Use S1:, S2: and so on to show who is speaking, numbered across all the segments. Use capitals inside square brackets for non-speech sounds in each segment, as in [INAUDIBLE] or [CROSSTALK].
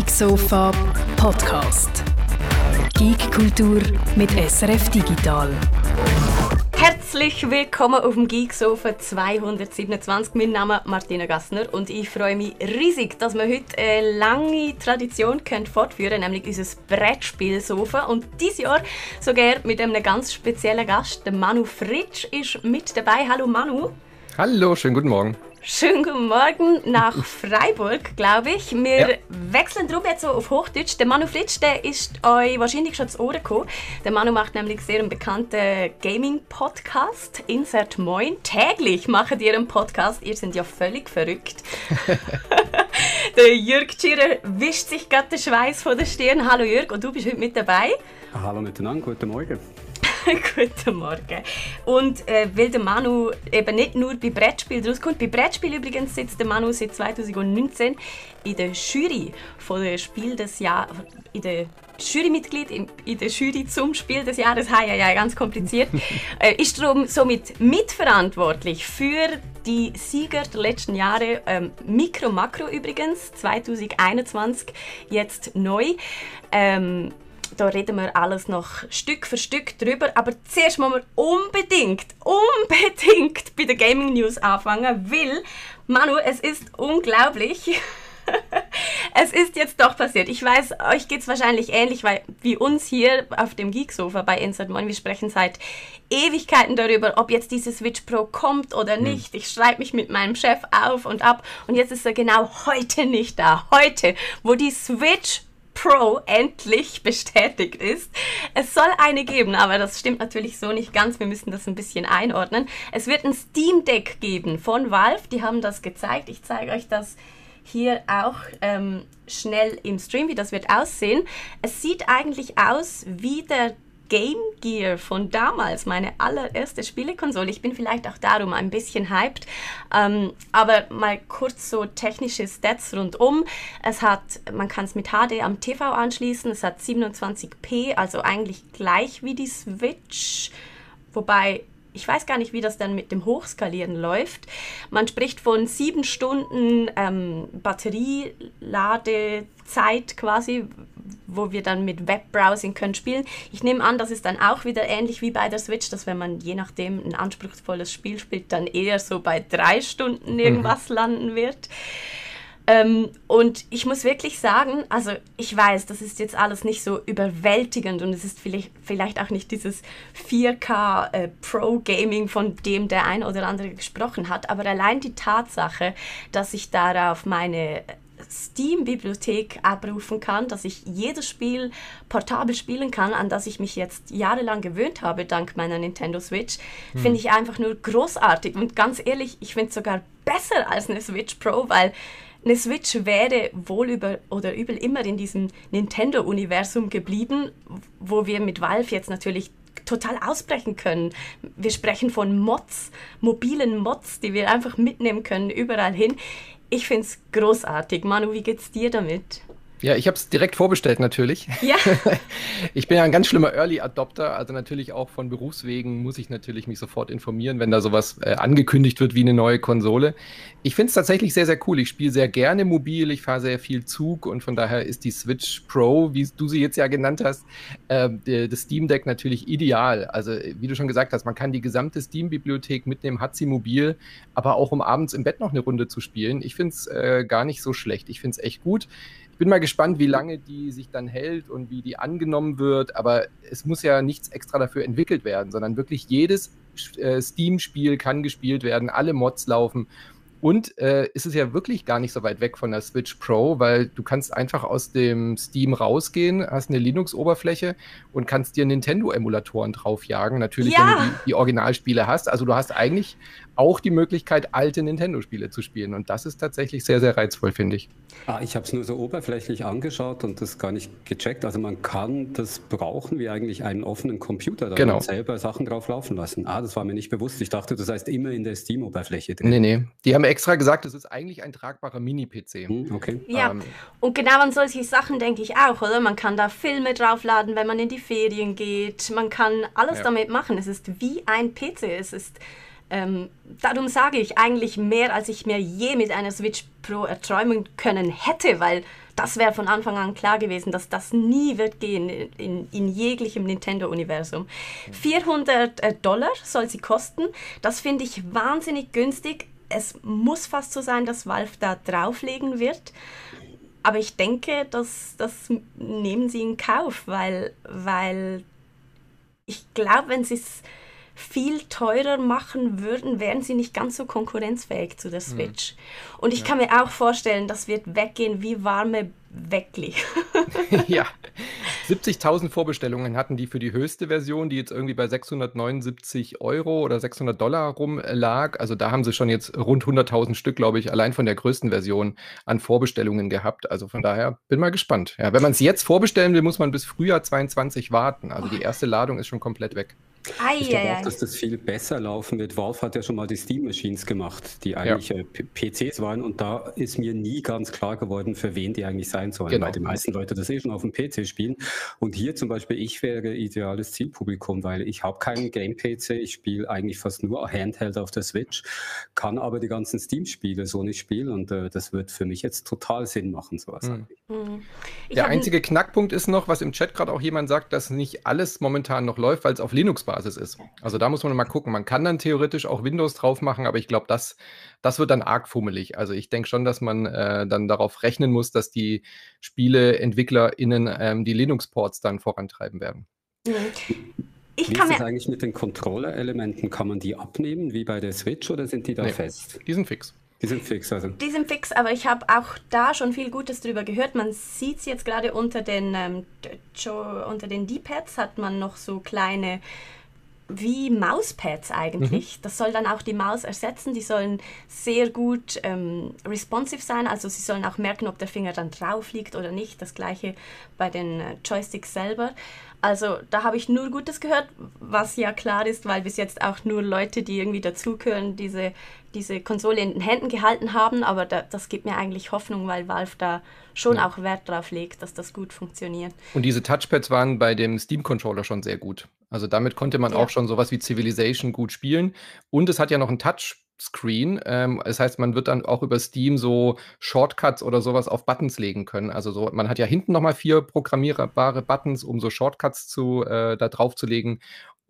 S1: Geek Sofa Podcast. Geek Kultur mit SRF Digital.
S2: Herzlich willkommen auf dem Geek Sofa 227. Mein Name ist Martina Gassner und ich freue mich riesig, dass wir heute eine lange Tradition können fortführen können, nämlich unser Brettspielsofa. Und dieses Jahr sogar mit einem ganz speziellen Gast, der Manu Fritsch, ist mit dabei. Hallo Manu.
S3: Hallo, schönen guten Morgen.
S2: Schönen guten Morgen nach Freiburg, glaube ich. Wir ja. wechseln drum jetzt so auf Hochdeutsch. Der Manu Fritsch, der ist euch wahrscheinlich schon zu Ohren gekommen. Der Manu macht nämlich sehr einen bekannten Gaming-Podcast, Insert Moin. Täglich macht ihr einen Podcast. Ihr seid ja völlig verrückt. [LAUGHS] der Jörg Tschirrer wischt sich gerade den Schweiß von der Stirn. Hallo Jörg, und du bist heute mit dabei.
S4: Hallo miteinander, guten Morgen. [LAUGHS]
S2: Guten Morgen. Und äh, weil der Manu eben nicht nur bei Brettspielen rauskommt, bei Brettspielen übrigens sitzt der Manu seit 2019 in der Jury von der Spiel des Jahres, in der Jurymitglied in, in der Jury zum Spiel des Jahres, ja, ja, ganz kompliziert, [LAUGHS] äh, ist darum somit mitverantwortlich für die Sieger der letzten Jahre, ähm, Mikro Makro übrigens, 2021 jetzt neu. Ähm, da reden wir alles noch Stück für Stück drüber. Aber zuerst müssen wir unbedingt, unbedingt bei der Gaming News anfangen, weil, Manu, es ist unglaublich. [LAUGHS] es ist jetzt doch passiert. Ich weiß, euch geht es wahrscheinlich ähnlich weil, wie uns hier auf dem Geeksofa bei Insert Moin. Wir sprechen seit Ewigkeiten darüber, ob jetzt diese Switch Pro kommt oder hm. nicht. Ich schreibe mich mit meinem Chef auf und ab und jetzt ist er genau heute nicht da. Heute, wo die Switch Pro endlich bestätigt ist. Es soll eine geben, aber das stimmt natürlich so nicht ganz. Wir müssen das ein bisschen einordnen. Es wird ein Steam Deck geben von Valve. Die haben das gezeigt. Ich zeige euch das hier auch ähm, schnell im Stream, wie das wird aussehen. Es sieht eigentlich aus wie der Game Gear von damals, meine allererste Spielekonsole. Ich bin vielleicht auch darum ein bisschen hyped. Ähm, aber mal kurz so technische Stats rundum. Es hat, man kann es mit HD am TV anschließen. Es hat 27p, also eigentlich gleich wie die Switch. Wobei ich weiß gar nicht, wie das dann mit dem Hochskalieren läuft. Man spricht von sieben Stunden ähm, Batterieladezeit quasi, wo wir dann mit Webbrowsing können spielen. Ich nehme an, das ist dann auch wieder ähnlich wie bei der Switch, dass wenn man je nachdem ein anspruchsvolles Spiel spielt, dann eher so bei drei Stunden mhm. irgendwas mhm. landen wird. Ähm, und ich muss wirklich sagen, also ich weiß, das ist jetzt alles nicht so überwältigend und es ist vielleicht, vielleicht auch nicht dieses 4K äh, Pro Gaming, von dem der ein oder andere gesprochen hat, aber allein die Tatsache, dass ich darauf meine Steam-Bibliothek abrufen kann, dass ich jedes Spiel portabel spielen kann, an das ich mich jetzt jahrelang gewöhnt habe, dank meiner Nintendo Switch, hm. finde ich einfach nur großartig. Und ganz ehrlich, ich finde es sogar besser als eine Switch Pro, weil eine Switch wäre wohl über oder übel immer in diesem Nintendo-Universum geblieben, wo wir mit Valve jetzt natürlich total ausbrechen können. Wir sprechen von Mods, mobilen Mods, die wir einfach mitnehmen können überall hin. Ich finde es großartig. Manu, wie geht's dir damit?
S3: Ja, ich habe es direkt vorbestellt natürlich. Ja. [LAUGHS] ich bin ja ein ganz schlimmer Early Adopter, also natürlich auch von Berufswegen muss ich natürlich mich sofort informieren, wenn da sowas äh, angekündigt wird wie eine neue Konsole. Ich finde es tatsächlich sehr, sehr cool. Ich spiele sehr gerne mobil, ich fahre sehr viel Zug und von daher ist die Switch Pro, wie du sie jetzt ja genannt hast, äh, das Steam Deck natürlich ideal. Also wie du schon gesagt hast, man kann die gesamte Steam-Bibliothek mitnehmen, hat sie mobil, aber auch um abends im Bett noch eine Runde zu spielen. Ich finde es äh, gar nicht so schlecht. Ich finde es echt gut bin mal gespannt, wie lange die sich dann hält und wie die angenommen wird. Aber es muss ja nichts extra dafür entwickelt werden, sondern wirklich jedes äh, Steam-Spiel kann gespielt werden, alle Mods laufen. Und äh, ist es ja wirklich gar nicht so weit weg von der Switch Pro, weil du kannst einfach aus dem Steam rausgehen, hast eine Linux-Oberfläche und kannst dir Nintendo-Emulatoren draufjagen. Natürlich, ja. wenn du die, die, Originalspiele hast. Also du hast eigentlich auch die Möglichkeit, alte Nintendo-Spiele zu spielen. Und das ist tatsächlich sehr, sehr reizvoll, finde ich.
S4: Ah, ich habe es nur so oberflächlich angeschaut und das gar nicht gecheckt. Also man kann das brauchen wie eigentlich einen offenen Computer, da genau. selber Sachen drauf laufen lassen. Ah, das war mir nicht bewusst. Ich dachte, das heißt immer in der Steam-Oberfläche
S3: drin. Nee, nee. Die haben extra gesagt, das ist eigentlich ein tragbarer Mini-PC.
S2: Hm, okay. Ja, ähm, und genau an solche Sachen denke ich auch, oder? Man kann da Filme draufladen, wenn man in die Ferien geht. Man kann alles ja. damit machen. Es ist wie ein PC. Es ist ähm, darum sage ich eigentlich mehr, als ich mir je mit einer Switch Pro erträumen können hätte, weil das wäre von Anfang an klar gewesen, dass das nie wird gehen in, in jeglichem Nintendo-Universum. 400 äh, Dollar soll sie kosten. Das finde ich wahnsinnig günstig. Es muss fast so sein, dass Valve da drauflegen wird. Aber ich denke, dass das nehmen sie in Kauf, weil, weil ich glaube, wenn sie es viel teurer machen würden, wären sie nicht ganz so konkurrenzfähig zu der mhm. Switch. Mhm. Und ich ja. kann mir auch vorstellen, das wird weggehen wie warme Weckli. [LAUGHS]
S3: ja, 70.000 Vorbestellungen hatten die für die höchste Version, die jetzt irgendwie bei 679 Euro oder 600 Dollar rumlag. Also da haben sie schon jetzt rund 100.000 Stück, glaube ich, allein von der größten Version an Vorbestellungen gehabt. Also von daher bin mal gespannt. Ja, wenn man es jetzt vorbestellen will, muss man bis Frühjahr 22 warten. Also die erste Ladung ist schon komplett weg.
S4: Ei, ich glaube auch, dass das viel besser laufen wird. Valve hat ja schon mal die Steam Machines gemacht, die eigentlich ja. Äh, PCs waren und da ist mir nie ganz klar geworden, für wen die eigentlich sein sollen, genau. weil die meisten Leute das eh schon auf dem PC spielen. Und hier zum Beispiel, ich wäre ideales Zielpublikum, weil ich habe keinen Game-PC, ich spiele eigentlich fast nur Handheld auf der Switch, kann aber die ganzen Steam-Spiele so nicht spielen und äh, das wird für mich jetzt total Sinn machen, sowas. Mhm.
S3: Mhm. Der einzige Knackpunkt ist noch, was im Chat gerade auch jemand sagt, dass nicht alles momentan noch läuft, weil es auf Linux Linux-Basis ist. Also da muss man mal gucken. Man kann dann theoretisch auch Windows drauf machen, aber ich glaube, das, das wird dann arg fummelig. Also ich denke schon, dass man äh, dann darauf rechnen muss, dass die SpieleentwicklerInnen ähm, die Linux-Ports dann vorantreiben werden.
S4: Mhm. Ich wie ist das eigentlich mit den Controller-Elementen? Kann man die abnehmen, wie bei der Switch, oder sind die da nee, fest?
S3: Die sind fix.
S4: Die sind fix, also.
S2: Die sind fix, aber ich habe auch da schon viel Gutes drüber gehört. Man sieht es jetzt gerade unter den, ähm, unter den D-Pads hat man noch so kleine wie Mauspads eigentlich. Mhm. Das soll dann auch die Maus ersetzen. Die sollen sehr gut ähm, responsive sein, also sie sollen auch merken, ob der Finger dann drauf liegt oder nicht. Das gleiche bei den äh, Joysticks selber. Also da habe ich nur Gutes gehört, was ja klar ist, weil bis jetzt auch nur Leute, die irgendwie dazugehören, diese, diese Konsole in den Händen gehalten haben. Aber da, das gibt mir eigentlich Hoffnung, weil Valve da schon ja. auch Wert drauf legt, dass das gut funktioniert.
S3: Und diese Touchpads waren bei dem Steam-Controller schon sehr gut. Also damit konnte man ja. auch schon sowas wie Civilization gut spielen. Und es hat ja noch einen Touch Screen. Ähm, das heißt, man wird dann auch über Steam so Shortcuts oder sowas auf Buttons legen können. Also so, man hat ja hinten nochmal vier programmierbare Buttons, um so Shortcuts zu, äh, da drauf zu legen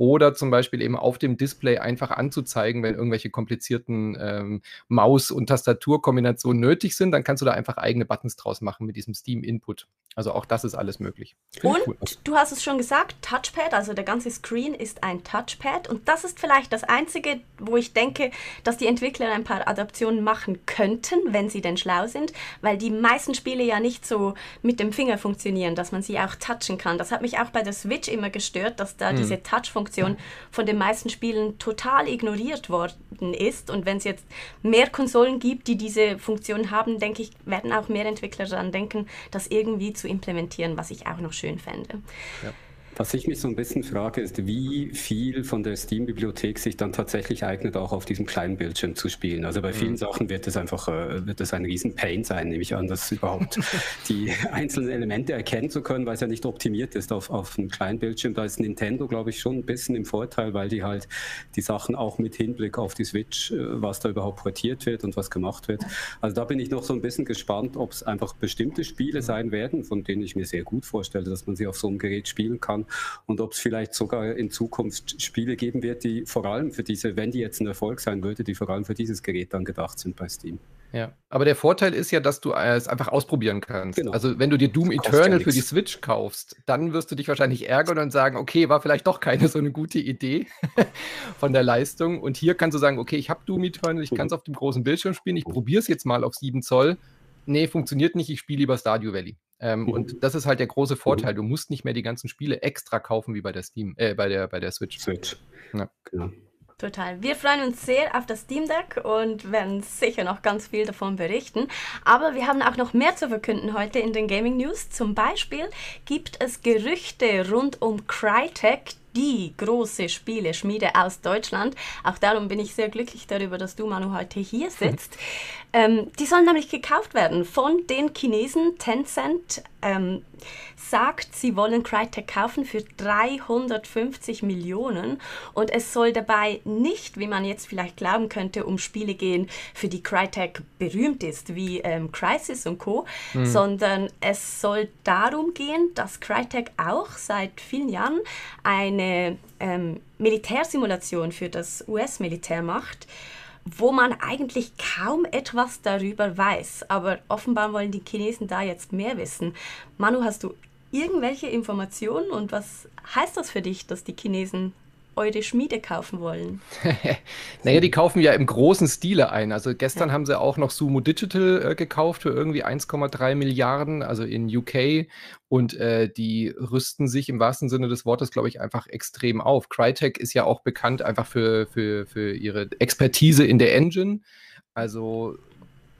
S3: oder zum Beispiel eben auf dem Display einfach anzuzeigen, wenn irgendwelche komplizierten ähm, Maus- und Tastaturkombinationen nötig sind, dann kannst du da einfach eigene Buttons draus machen mit diesem Steam-Input. Also auch das ist alles möglich.
S2: Find und cool. du hast es schon gesagt, Touchpad, also der ganze Screen ist ein Touchpad und das ist vielleicht das Einzige, wo ich denke, dass die Entwickler ein paar Adaptionen machen könnten, wenn sie denn schlau sind, weil die meisten Spiele ja nicht so mit dem Finger funktionieren, dass man sie auch touchen kann. Das hat mich auch bei der Switch immer gestört, dass da hm. diese Touch-Funktion Funktion von den meisten Spielen total ignoriert worden ist. Und wenn es jetzt mehr Konsolen gibt, die diese Funktion haben, denke ich, werden auch mehr Entwickler daran denken, das irgendwie zu implementieren, was ich auch noch schön fände.
S4: Ja. Was ich mich so ein bisschen frage, ist, wie viel von der Steam-Bibliothek sich dann tatsächlich eignet, auch auf diesem kleinen Bildschirm zu spielen. Also bei vielen mhm. Sachen wird es einfach äh, wird es ein riesen Pain sein, nehme ich an, dass überhaupt [LAUGHS] die einzelnen Elemente erkennen zu können, weil es ja nicht optimiert ist auf, auf einem kleinen Bildschirm. Da ist Nintendo, glaube ich, schon ein bisschen im Vorteil, weil die halt die Sachen auch mit Hinblick auf die Switch, äh, was da überhaupt portiert wird und was gemacht wird. Also da bin ich noch so ein bisschen gespannt, ob es einfach bestimmte Spiele sein werden, von denen ich mir sehr gut vorstelle, dass man sie auf so einem Gerät spielen kann und ob es vielleicht sogar in Zukunft Spiele geben wird, die vor allem für diese, wenn die jetzt ein Erfolg sein würde, die vor allem für dieses Gerät dann gedacht sind bei Steam.
S3: Ja, aber der Vorteil ist ja, dass du es einfach ausprobieren kannst. Genau. Also wenn du dir Doom Eternal ja für die Switch kaufst, dann wirst du dich wahrscheinlich ärgern und sagen, okay, war vielleicht doch keine so eine gute Idee [LAUGHS] von der Leistung. Und hier kannst du sagen, okay, ich habe Doom Eternal, ich kann es auf dem großen Bildschirm spielen, ich probiere es jetzt mal auf 7 Zoll. Nee, funktioniert nicht, ich spiele lieber Stardew Valley. Ähm, mhm. Und das ist halt der große Vorteil. Mhm. Du musst nicht mehr die ganzen Spiele extra kaufen wie bei der Steam, äh, bei der, bei der Switch. Switch.
S2: Ja. Genau. Total. Wir freuen uns sehr auf das Steam Deck und werden sicher noch ganz viel davon berichten. Aber wir haben auch noch mehr zu verkünden heute in den Gaming News. Zum Beispiel gibt es Gerüchte rund um Crytek, die große Spieleschmiede aus Deutschland. Auch darum bin ich sehr glücklich darüber, dass du, Manu, heute hier [LAUGHS] sitzt. Ähm, die sollen nämlich gekauft werden von den Chinesen. Tencent ähm, sagt, sie wollen Crytek kaufen für 350 Millionen und es soll dabei nicht, wie man jetzt vielleicht glauben könnte, um Spiele gehen, für die Crytek berühmt ist, wie ähm, Crisis und Co., mhm. sondern es soll darum gehen, dass Crytek auch seit vielen Jahren eine ähm, Militärsimulation für das US-Militär macht wo man eigentlich kaum etwas darüber weiß. Aber offenbar wollen die Chinesen da jetzt mehr wissen. Manu, hast du irgendwelche Informationen und was heißt das für dich, dass die Chinesen eure Schmiede kaufen wollen? [LAUGHS]
S3: naja, die kaufen ja im großen Stile ein. Also gestern ja. haben sie auch noch Sumo Digital äh, gekauft für irgendwie 1,3 Milliarden, also in UK. Und äh, die rüsten sich im wahrsten Sinne des Wortes, glaube ich, einfach extrem auf. Crytek ist ja auch bekannt einfach für, für, für ihre Expertise in der Engine. Also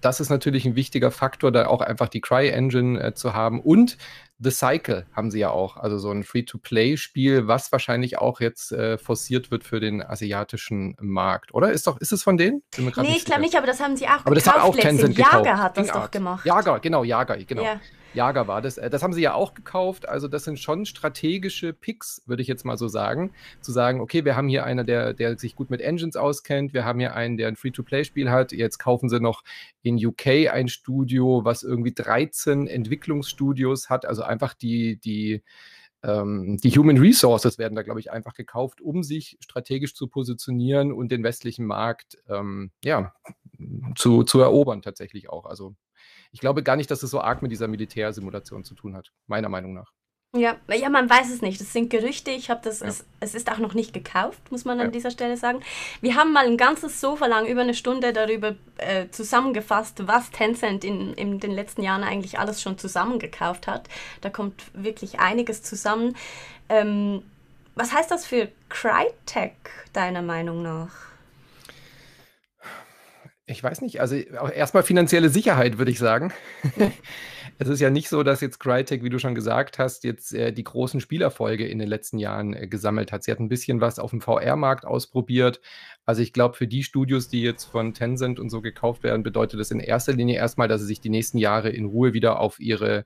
S3: das ist natürlich ein wichtiger Faktor, da auch einfach die Cry-Engine äh, zu haben. Und The Cycle haben sie ja auch, also so ein Free-to-Play-Spiel, was wahrscheinlich auch jetzt äh, forciert wird für den asiatischen Markt, oder? Ist doch, ist es von denen?
S2: Nee, ich glaube nicht, aber das haben sie auch
S3: Aber das hat auch Tencent gekauft.
S2: Jager hat das doch gemacht.
S3: Jager, genau, Jager, genau. Ja. Jager war das. Äh, das haben sie ja auch gekauft. Also das sind schon strategische Picks, würde ich jetzt mal so sagen. Zu sagen, okay, wir haben hier einen, der, der sich gut mit Engines auskennt. Wir haben hier einen, der ein Free-to-Play-Spiel hat. Jetzt kaufen sie noch in UK ein Studio, was irgendwie 13 Entwicklungsstudios hat. Also einfach die, die, ähm, die Human Resources werden da, glaube ich, einfach gekauft, um sich strategisch zu positionieren und den westlichen Markt ähm, ja, zu, zu erobern tatsächlich auch. Also ich glaube gar nicht, dass es so arg mit dieser Militärsimulation zu tun hat, meiner Meinung nach.
S2: Ja, ja, man weiß es nicht. Das sind Gerüchte. Ich habe das, ja. es, es, ist auch noch nicht gekauft, muss man ja. an dieser Stelle sagen. Wir haben mal ein ganzes Sofa lang über eine Stunde darüber äh, zusammengefasst, was Tencent in, in den letzten Jahren eigentlich alles schon zusammengekauft hat. Da kommt wirklich einiges zusammen. Ähm, was heißt das für Crytek, deiner Meinung nach?
S3: Ich weiß nicht, also erstmal finanzielle Sicherheit, würde ich sagen. [LAUGHS] es ist ja nicht so, dass jetzt Crytek, wie du schon gesagt hast, jetzt äh, die großen Spielerfolge in den letzten Jahren äh, gesammelt hat. Sie hat ein bisschen was auf dem VR-Markt ausprobiert. Also ich glaube, für die Studios, die jetzt von Tencent und so gekauft werden, bedeutet das in erster Linie erstmal, dass sie sich die nächsten Jahre in Ruhe wieder auf ihre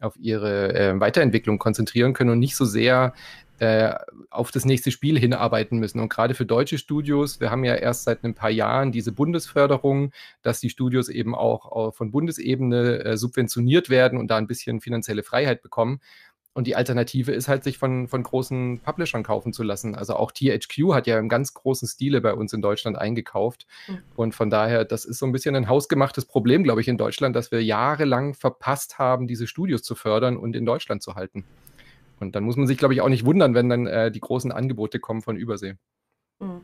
S3: auf ihre äh, Weiterentwicklung konzentrieren können und nicht so sehr äh, auf das nächste Spiel hinarbeiten müssen. Und gerade für deutsche Studios, wir haben ja erst seit ein paar Jahren diese Bundesförderung, dass die Studios eben auch von Bundesebene äh, subventioniert werden und da ein bisschen finanzielle Freiheit bekommen. Und die Alternative ist halt, sich von, von großen Publishern kaufen zu lassen. Also auch THQ hat ja im ganz großen Stile bei uns in Deutschland eingekauft. Mhm. Und von daher, das ist so ein bisschen ein hausgemachtes Problem, glaube ich, in Deutschland, dass wir jahrelang verpasst haben, diese Studios zu fördern und in Deutschland zu halten. Und dann muss man sich, glaube ich, auch nicht wundern, wenn dann äh, die großen Angebote kommen von Übersee. Mhm.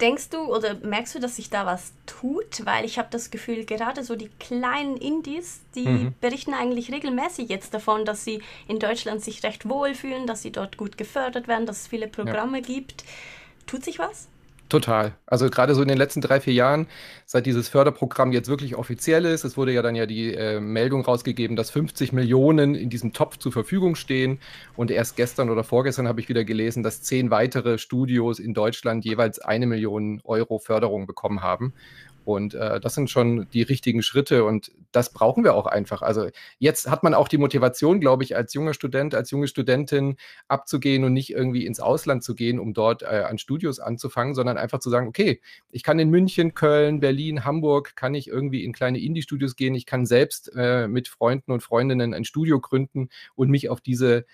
S2: Denkst du oder merkst du, dass sich da was tut? Weil ich habe das Gefühl, gerade so die kleinen Indies, die mhm. berichten eigentlich regelmäßig jetzt davon, dass sie in Deutschland sich recht wohlfühlen, dass sie dort gut gefördert werden, dass es viele Programme ja. gibt. Tut sich was?
S3: Total. Also gerade so in den letzten drei, vier Jahren, seit dieses Förderprogramm jetzt wirklich offiziell ist, es wurde ja dann ja die äh, Meldung rausgegeben, dass 50 Millionen in diesem Topf zur Verfügung stehen. Und erst gestern oder vorgestern habe ich wieder gelesen, dass zehn weitere Studios in Deutschland jeweils eine Million Euro Förderung bekommen haben. Und äh, das sind schon die richtigen Schritte und das brauchen wir auch einfach. Also jetzt hat man auch die Motivation, glaube ich, als junger Student, als junge Studentin abzugehen und nicht irgendwie ins Ausland zu gehen, um dort äh, an Studios anzufangen, sondern einfach zu sagen, okay, ich kann in München, Köln, Berlin, Hamburg, kann ich irgendwie in kleine Indie-Studios gehen, ich kann selbst äh, mit Freunden und Freundinnen ein Studio gründen und mich auf diese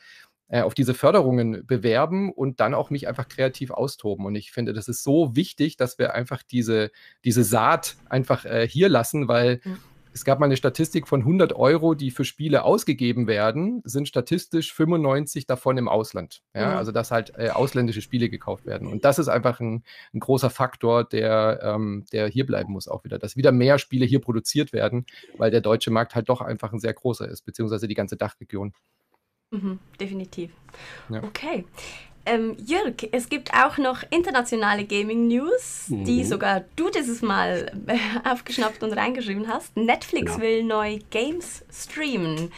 S3: äh, auf diese Förderungen bewerben und dann auch mich einfach kreativ austoben. Und ich finde, das ist so wichtig, dass wir einfach diese, diese Saat einfach äh, hier lassen, weil mhm. es gab mal eine Statistik von 100 Euro, die für Spiele ausgegeben werden, sind statistisch 95 davon im Ausland. Ja? Mhm. Also, dass halt äh, ausländische Spiele gekauft werden. Und das ist einfach ein, ein großer Faktor, der, ähm, der hier bleiben muss auch wieder, dass wieder mehr Spiele hier produziert werden, weil der deutsche Markt halt doch einfach ein sehr großer ist, beziehungsweise die ganze Dachregion.
S2: Mhm, definitiv. Ja. Okay. Ähm, Jörg, es gibt auch noch internationale Gaming News, mhm. die sogar du dieses Mal äh, aufgeschnappt und reingeschrieben hast. Netflix ja. will neu Games streamen.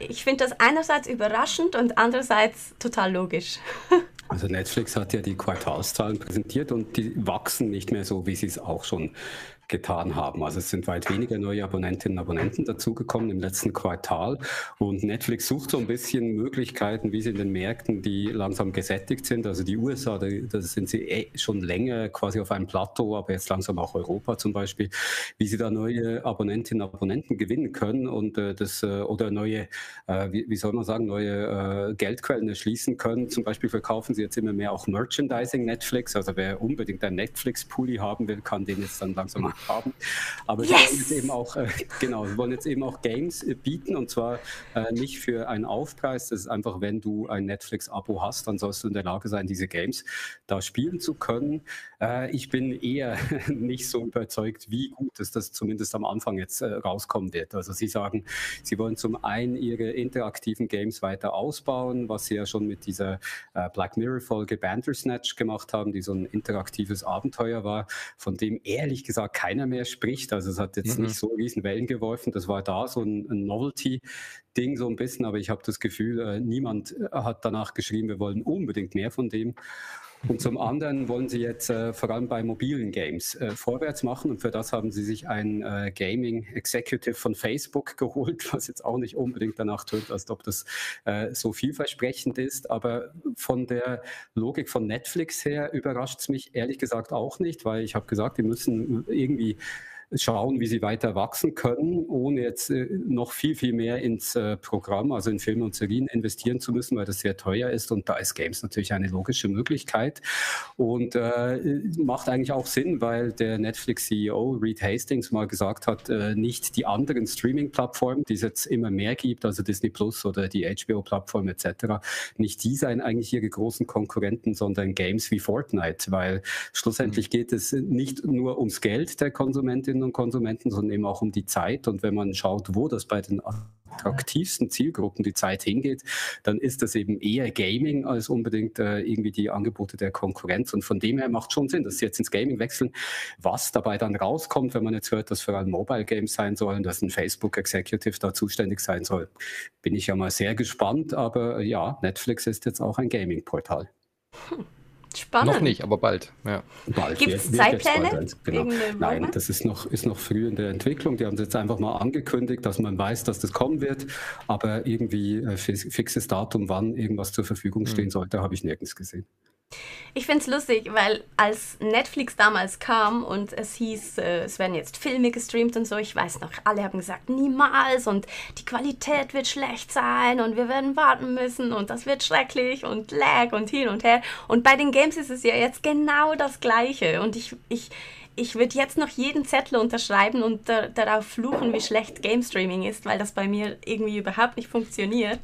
S2: Ich finde das einerseits überraschend und andererseits total logisch. [LAUGHS]
S4: Also Netflix hat ja die Quartalszahlen präsentiert und die wachsen nicht mehr so, wie sie es auch schon getan haben. Also es sind weit weniger neue Abonnentinnen und Abonnenten dazugekommen im letzten Quartal. Und Netflix sucht so ein bisschen Möglichkeiten, wie sie in den Märkten, die langsam gesättigt sind, also die USA, da sind sie eh schon länger quasi auf einem Plateau, aber jetzt langsam auch Europa zum Beispiel, wie sie da neue Abonnentinnen und Abonnenten gewinnen können und äh, das äh, oder neue, äh, wie, wie, soll man sagen, neue äh, Geldquellen erschließen können. Zum Beispiel verkaufen sie jetzt immer mehr auch Merchandising Netflix. Also wer unbedingt ein Netflix-Pulli haben will, kann den jetzt dann langsam haben. Aber yes! sie wollen jetzt eben auch, äh, [LAUGHS] genau, sie wollen jetzt eben auch Games äh, bieten und zwar äh, nicht für einen Aufpreis. Das ist einfach, wenn du ein Netflix-Abo hast, dann sollst du in der Lage sein, diese Games da spielen zu können. Äh, ich bin eher [LAUGHS] nicht so überzeugt, wie gut es das zumindest am Anfang jetzt äh, rauskommen wird. Also sie sagen, sie wollen zum einen ihre interaktiven Games weiter ausbauen, was sie ja schon mit dieser äh, Black Mirror-Folge Bandersnatch gemacht haben, die so ein interaktives Abenteuer war, von dem ehrlich gesagt keiner mehr spricht. Also es hat jetzt mhm. nicht so riesen Wellen geworfen. Das war da so ein, ein Novelty-Ding so ein bisschen, aber ich habe das Gefühl, niemand hat danach geschrieben, wir wollen unbedingt mehr von dem. Und zum anderen wollen sie jetzt äh, vor allem bei mobilen Games äh, vorwärts machen und für das haben sie sich ein äh, Gaming Executive von Facebook [LAUGHS] geholt, was jetzt auch nicht unbedingt danach tut, als ob das äh, so vielversprechend ist. Aber von der Logik von Netflix her überrascht es mich ehrlich gesagt auch nicht, weil ich habe gesagt, die müssen irgendwie schauen, wie sie weiter wachsen können, ohne jetzt äh, noch viel, viel mehr ins äh, Programm, also in Filme und Serien investieren zu müssen, weil das sehr teuer ist. Und da ist Games natürlich eine logische Möglichkeit und äh, macht eigentlich auch Sinn, weil der Netflix-CEO Reed Hastings mal gesagt hat, äh, nicht die anderen Streaming-Plattformen, die es jetzt immer mehr gibt, also Disney Plus oder die HBO-Plattform etc., nicht die seien eigentlich ihre großen Konkurrenten, sondern Games wie Fortnite, weil schlussendlich mhm. geht es nicht nur ums Geld der Konsumentinnen und Konsumenten, sondern eben auch um die Zeit. Und wenn man schaut, wo das bei den attraktivsten Zielgruppen die Zeit hingeht, dann ist das eben eher Gaming als unbedingt äh, irgendwie die Angebote der Konkurrenz. Und von dem her macht schon Sinn, dass sie jetzt ins Gaming wechseln. Was dabei dann rauskommt, wenn man jetzt hört, dass vor allem Mobile Games sein sollen, dass ein Facebook Executive da zuständig sein soll, bin ich ja mal sehr gespannt. Aber ja, Netflix ist jetzt auch ein Gaming-Portal.
S2: Hm. Spannend.
S3: Noch nicht, aber bald. Ja.
S2: bald Gibt es Zeitpläne?
S4: Genau. Nein, das ist noch, ist noch früh in der Entwicklung. Die haben es jetzt einfach mal angekündigt, dass man weiß, dass das kommen wird. Aber irgendwie äh, fixes Datum, wann irgendwas zur Verfügung stehen hm. sollte, habe ich nirgends gesehen.
S2: Ich finde es lustig, weil als Netflix damals kam und es hieß, äh, es werden jetzt Filme gestreamt und so, ich weiß noch, alle haben gesagt, niemals und die Qualität wird schlecht sein und wir werden warten müssen und das wird schrecklich und lag und hin und her. Und bei den Games ist es ja jetzt genau das Gleiche und ich, ich, ich würde jetzt noch jeden Zettel unterschreiben und da, darauf fluchen, wie schlecht Game Streaming ist, weil das bei mir irgendwie überhaupt nicht funktioniert.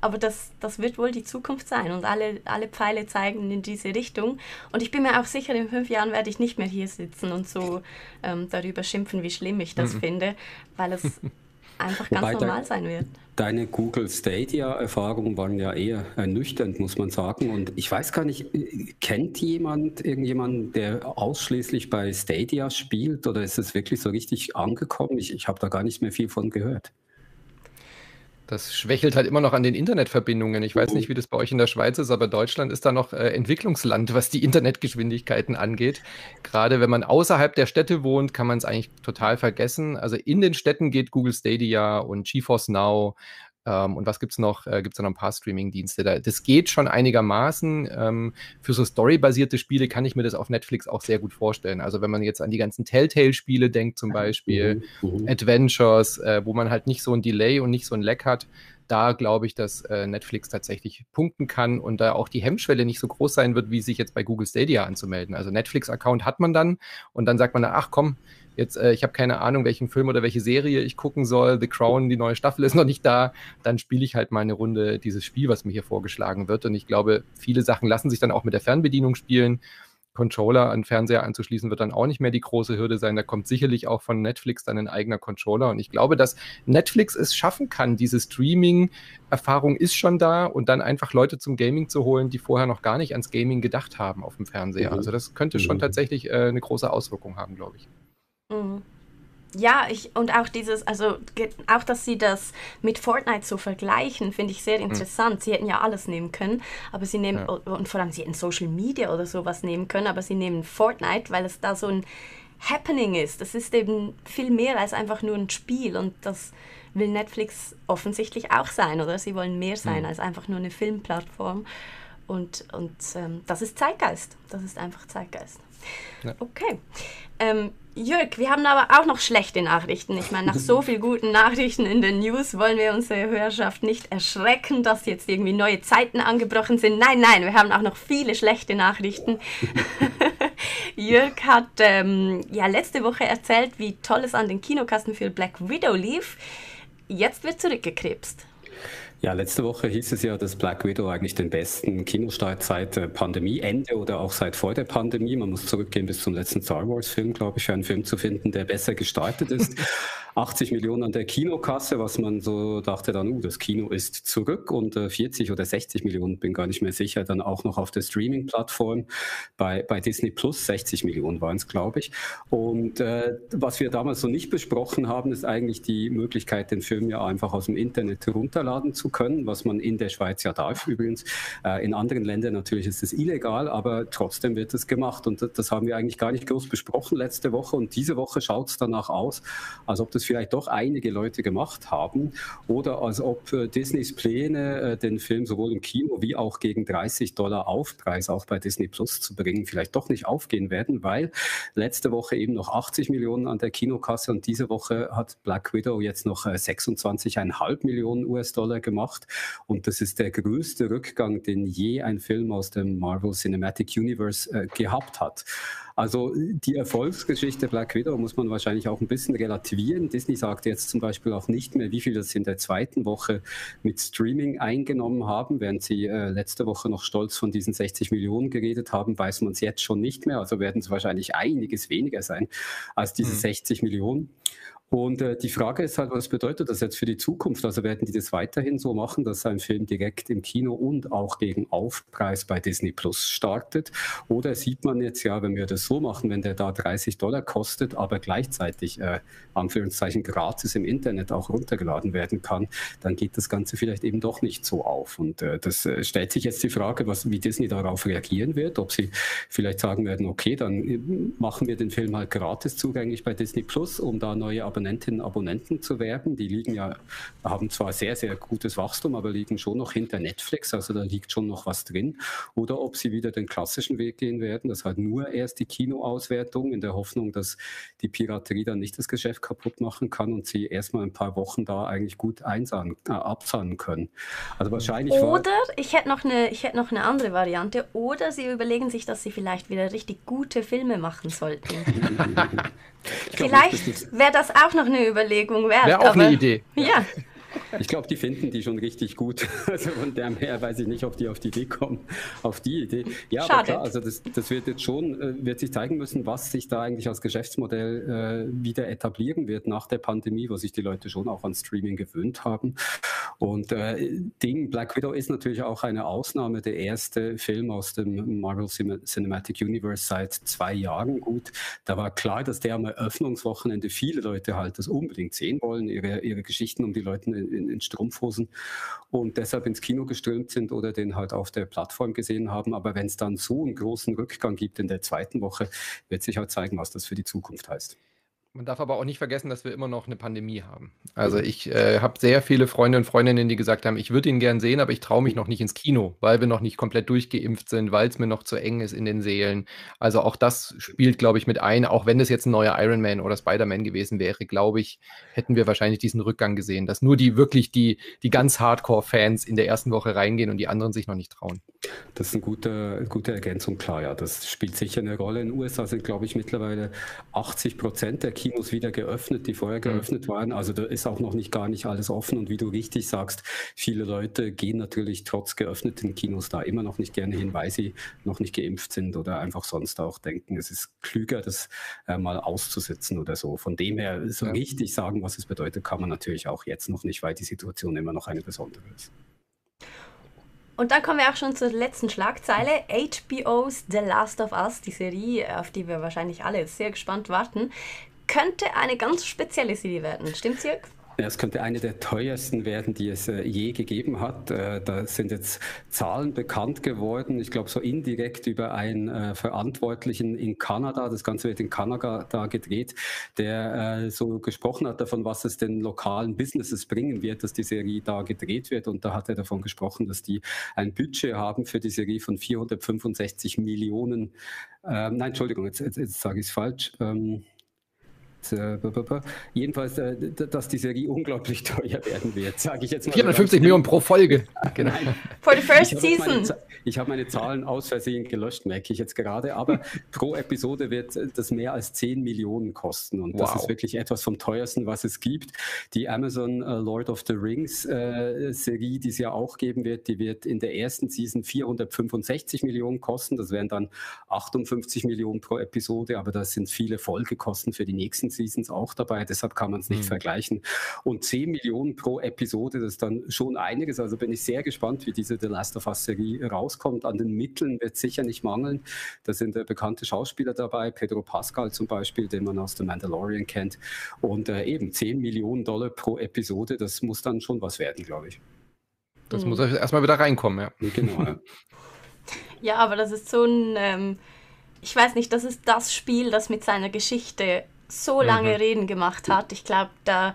S2: Aber das, das wird wohl die Zukunft sein und alle, alle Pfeile zeigen in diese Richtung. Und ich bin mir auch sicher, in fünf Jahren werde ich nicht mehr hier sitzen und so ähm, darüber schimpfen, wie schlimm ich das mhm. finde, weil es [LAUGHS] einfach ganz Wobei normal sein wird.
S4: Deine Google Stadia-Erfahrungen waren ja eher ernüchternd, muss man sagen. Und ich weiß gar nicht, kennt jemand irgendjemanden, der ausschließlich bei Stadia spielt oder ist es wirklich so richtig angekommen? Ich, ich habe da gar nicht mehr viel von gehört.
S3: Das schwächelt halt immer noch an den Internetverbindungen. Ich weiß nicht, wie das bei euch in der Schweiz ist, aber Deutschland ist da noch äh, Entwicklungsland, was die Internetgeschwindigkeiten angeht. Gerade wenn man außerhalb der Städte wohnt, kann man es eigentlich total vergessen. Also in den Städten geht Google Stadia und GeForce Now ähm, und was gibt es noch? Äh, gibt es noch ein paar Streaming-Dienste? Da, das geht schon einigermaßen. Ähm, für so storybasierte Spiele kann ich mir das auf Netflix auch sehr gut vorstellen. Also wenn man jetzt an die ganzen Telltale-Spiele denkt, zum Beispiel mhm. mhm. Adventures, äh, wo man halt nicht so ein Delay und nicht so ein Lag hat, da glaube ich, dass äh, Netflix tatsächlich punkten kann und da auch die Hemmschwelle nicht so groß sein wird, wie sich jetzt bei Google Stadia anzumelden. Also Netflix-Account hat man dann und dann sagt man, ach komm, jetzt, äh, ich habe keine Ahnung, welchen Film oder welche Serie ich gucken soll, The Crown, die neue Staffel ist noch nicht da, dann spiele ich halt mal eine Runde dieses Spiel, was mir hier vorgeschlagen wird. Und ich glaube, viele Sachen lassen sich dann auch mit der Fernbedienung spielen. Controller an Fernseher anzuschließen, wird dann auch nicht mehr die große Hürde sein. Da kommt sicherlich auch von Netflix dann ein eigener Controller. Und ich glaube, dass Netflix es schaffen kann. Diese Streaming-Erfahrung ist schon da und dann einfach Leute zum Gaming zu holen, die vorher noch gar nicht ans Gaming gedacht haben auf dem Fernseher. Mhm. Also das könnte schon mhm. tatsächlich äh, eine große Auswirkung haben, glaube ich.
S2: Mhm. Ja, ich, und auch dieses, also auch, dass sie das mit Fortnite so vergleichen, finde ich sehr mhm. interessant. Mhm. Sie hätten ja alles nehmen können, aber sie nehmen, ja. und vor allem sie hätten Social Media oder sowas nehmen können, aber sie nehmen Fortnite, weil es da so ein Happening ist. Das ist eben viel mehr als einfach nur ein Spiel und das will Netflix offensichtlich auch sein, oder? Sie wollen mehr sein mhm. als einfach nur eine Filmplattform. Und, und ähm, das ist Zeitgeist. Das ist einfach Zeitgeist. Ja. Okay. Ähm, Jörg, wir haben aber auch noch schlechte Nachrichten. Ich meine, nach so [LAUGHS] vielen guten Nachrichten in den News wollen wir unsere Hörerschaft nicht erschrecken, dass jetzt irgendwie neue Zeiten angebrochen sind. Nein, nein, wir haben auch noch viele schlechte Nachrichten. [LAUGHS] Jörg hat ähm, ja letzte Woche erzählt, wie toll es an den Kinokassen für Black Widow lief. Jetzt wird zurückgekrebst.
S4: Ja, letzte Woche hieß es ja, dass Black Widow eigentlich den besten Kinostart seit äh, Pandemieende oder auch seit vor der Pandemie, man muss zurückgehen bis zum letzten Star Wars-Film, glaube ich, für einen Film zu finden, der besser gestartet ist. [LAUGHS] 80 Millionen an der Kinokasse, was man so dachte dann, uh, das Kino ist zurück und äh, 40 oder 60 Millionen, bin gar nicht mehr sicher, dann auch noch auf der Streaming-Plattform bei, bei Disney Plus, 60 Millionen waren es, glaube ich. Und äh, was wir damals so nicht besprochen haben, ist eigentlich die Möglichkeit, den Film ja einfach aus dem Internet herunterladen zu können, was man in der Schweiz ja darf übrigens. Äh, in anderen Ländern natürlich ist es illegal, aber trotzdem wird es gemacht. Und das, haben wir eigentlich gar nicht groß besprochen letzte Woche. Und diese Woche schaut es danach aus, als ob das vielleicht doch einige Leute gemacht haben. Oder als ob äh, Disneys Pläne, äh, den Film sowohl im Kino wie auch gegen 30 Dollar Aufpreis auch bei Disney Plus zu bringen, vielleicht doch nicht aufgehen werden, weil letzte Woche eben noch 80 Millionen an der Kinokasse und diese Woche hat Black Widow jetzt noch 26,5 äh, Millionen US-Dollar gemacht und das ist der größte Rückgang, den je ein Film aus dem Marvel Cinematic Universe äh, gehabt hat. Also die Erfolgsgeschichte Black Widow muss man wahrscheinlich auch ein bisschen relativieren. Disney sagt jetzt zum Beispiel auch nicht mehr, wie viel das in der zweiten Woche mit Streaming eingenommen haben. Während sie äh, letzte Woche noch stolz von diesen 60 Millionen geredet haben, weiß man es jetzt schon nicht mehr. Also werden es wahrscheinlich einiges weniger sein als diese mhm. 60 Millionen. Und äh, die Frage ist halt, was bedeutet das jetzt für die Zukunft? Also werden die das weiterhin so machen, dass ein Film direkt im Kino und auch gegen Aufpreis bei Disney Plus startet? Oder sieht man jetzt ja, wenn wir das so machen, wenn der da 30 Dollar kostet, aber gleichzeitig äh, Anführungszeichen gratis im Internet auch runtergeladen werden kann, dann geht das Ganze vielleicht eben doch nicht so auf. Und äh, das äh, stellt sich jetzt die Frage, was, wie Disney darauf reagieren wird, ob sie vielleicht sagen werden, okay, dann äh, machen wir den Film halt gratis zugänglich bei Disney Plus, um da neue Abonnentinnen und Abonnenten zu werben. Die liegen ja, haben zwar sehr, sehr gutes Wachstum, aber liegen schon noch hinter Netflix, also da liegt schon noch was drin. Oder ob sie wieder den klassischen Weg gehen werden, das halt nur erst die Kinoauswertung in der Hoffnung, dass die Piraterie dann nicht das Geschäft kaputt machen kann und sie erstmal ein paar Wochen da eigentlich gut einsahnen, äh, abzahlen können. Also wahrscheinlich.
S2: Oder ich hätte noch eine, ich hätte noch eine andere Variante. Oder sie überlegen sich, dass sie vielleicht wieder richtig gute Filme machen sollten. [LAUGHS] Vielleicht wäre das auch noch eine Überlegung wert.
S3: Wäre auch aber, eine Idee.
S2: Ja. [LAUGHS]
S4: Ich glaube, die finden die schon richtig gut. [LAUGHS] Also von dem her weiß ich nicht, ob die auf die Idee kommen, auf die Idee. Ja, Schade. aber klar, also das, das wird jetzt schon, äh, wird sich zeigen müssen, was sich da eigentlich als Geschäftsmodell äh, wieder etablieren wird nach der Pandemie, wo sich die Leute schon auch an Streaming gewöhnt haben. Und äh, Ding, Black Widow ist natürlich auch eine Ausnahme, der erste Film aus dem Marvel Cinematic Universe seit zwei Jahren gut. Da war klar, dass der am Eröffnungswochenende viele Leute halt das unbedingt sehen wollen, ihre, ihre Geschichten um die Leute in, in Strumpfhosen und deshalb ins Kino geströmt sind oder den halt auf der Plattform gesehen haben. Aber wenn es dann so einen großen Rückgang gibt in der zweiten Woche, wird sich halt zeigen, was das für die Zukunft heißt.
S3: Man darf aber auch nicht vergessen, dass wir immer noch eine Pandemie haben. Also ich äh, habe sehr viele Freunde und Freundinnen, die gesagt haben, ich würde ihn gern sehen, aber ich traue mich noch nicht ins Kino, weil wir noch nicht komplett durchgeimpft sind, weil es mir noch zu eng ist in den Seelen. Also auch das spielt, glaube ich, mit ein. Auch wenn das jetzt ein neuer Iron Man oder Spider-Man gewesen wäre, glaube ich, hätten wir wahrscheinlich diesen Rückgang gesehen, dass nur die wirklich die, die ganz Hardcore-Fans in der ersten Woche reingehen und die anderen sich noch nicht trauen.
S4: Das ist eine gute, gute Ergänzung, klar, ja. Das spielt sicher eine Rolle. In den USA sind, glaube ich, mittlerweile 80 Prozent der Kinos wieder geöffnet, die vorher mhm. geöffnet waren. Also da ist auch noch nicht gar nicht alles offen. Und wie du richtig sagst, viele Leute gehen natürlich trotz geöffneten Kinos da immer noch nicht gerne hin, weil sie noch nicht geimpft sind oder einfach sonst auch denken, es ist klüger, das äh, mal auszusitzen oder so. Von dem her, so ja. richtig sagen, was es bedeutet, kann man natürlich auch jetzt noch nicht, weil die Situation immer noch eine besondere ist.
S2: Und dann kommen wir auch schon zur letzten Schlagzeile. HBO's The Last of Us, die Serie, auf die wir wahrscheinlich alle sehr gespannt warten, könnte eine ganz spezielle Serie werden. Stimmt's, Jörg?
S4: Es könnte eine der teuersten werden, die es äh, je gegeben hat. Äh, da sind jetzt Zahlen bekannt geworden. Ich glaube, so indirekt über einen äh, Verantwortlichen in Kanada. Das Ganze wird in Kanada da gedreht, der so gesprochen hat davon, was es den lokalen Businesses bringen wird, dass die Serie da gedreht wird. Und da hat er davon gesprochen, dass die ein Budget haben für die Serie von 465 Millionen. Äh, nein, Entschuldigung, jetzt, jetzt, jetzt sage ich es falsch. Äh, jedenfalls, äh, dass die Serie unglaublich [LAUGHS] teuer werden wird, sage ich jetzt mal.
S3: 450 Millionen pro Folge. [LAUGHS]
S2: Genau. For the first
S4: ich
S2: season.
S4: Meine, ich habe meine Zahlen aus Versehen gelöscht, merke ich jetzt gerade. Aber [LAUGHS] pro Episode wird das mehr als 10 Millionen kosten. Und wow. das ist wirklich etwas vom teuersten, was es gibt. Die Amazon uh, Lord of the Rings uh, Serie, die es ja auch geben wird, die wird in der ersten Season 465 Millionen kosten. Das wären dann 58 Millionen pro Episode. Aber das sind viele Folgekosten für die nächsten Seasons auch dabei, deshalb kann man es nicht mhm. vergleichen. Und 10 Millionen pro Episode, das ist dann schon einiges. Also bin ich sehr gespannt, wie diese The Last of Us Serie rauskommt. An den Mitteln wird sicher nicht mangeln. Da sind äh, bekannte Schauspieler dabei, Pedro Pascal zum Beispiel, den man aus The Mandalorian kennt. Und äh, eben 10 Millionen Dollar pro Episode, das muss dann schon was werden, glaube ich.
S3: Das mhm. muss erstmal wieder reinkommen, ja.
S2: Genau. Ja. [LAUGHS] ja, aber das ist so ein, ähm, ich weiß nicht, das ist das Spiel, das mit seiner Geschichte so lange mhm. Reden gemacht hat. Ich glaube, da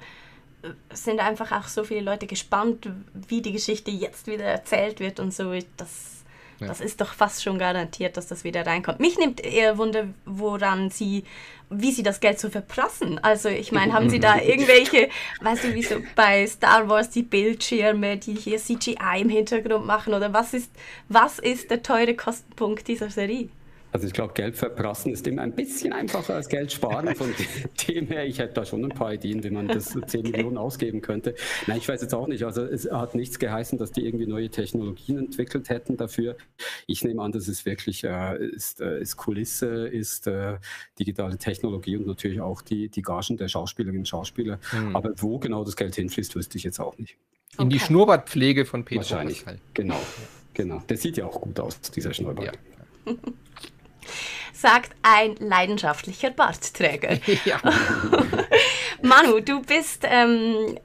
S2: sind einfach auch so viele Leute gespannt, wie die Geschichte jetzt wieder erzählt wird und so. Das, ja. das ist doch fast schon garantiert, dass das wieder reinkommt. Mich nimmt eher Wunder, woran sie, wie sie das Geld so verprassen. Also ich meine, haben sie da irgendwelche, weißt du, wie so bei Star Wars die Bildschirme, die hier CGI im Hintergrund machen oder was ist, was ist der teure Kostenpunkt dieser Serie?
S4: Also ich glaube, Geld verprassen ist immer ein bisschen einfacher als Geld sparen. Von [LAUGHS] dem her, ich hätte da schon ein paar Ideen, wie man das 10 okay. Millionen ausgeben könnte. Nein, ich weiß jetzt auch nicht. Also es hat nichts geheißen, dass die irgendwie neue Technologien entwickelt hätten dafür. Ich nehme an, das ist wirklich äh, ist, äh, ist Kulisse, ist äh, digitale Technologie und natürlich auch die, die Gagen der Schauspielerinnen und Schauspieler. Hm. Aber wo genau das Geld hinfließt, wüsste ich jetzt auch nicht.
S3: In okay. die Schnurrbartpflege von Peter.
S4: Wahrscheinlich, genau. Genau. Der sieht ja auch gut aus, dieser Schnurrbart. Ja. [LAUGHS]
S2: sagt ein leidenschaftlicher Bartträger. [LAUGHS] Ja. [LAUGHS] Manu, du bist ähm,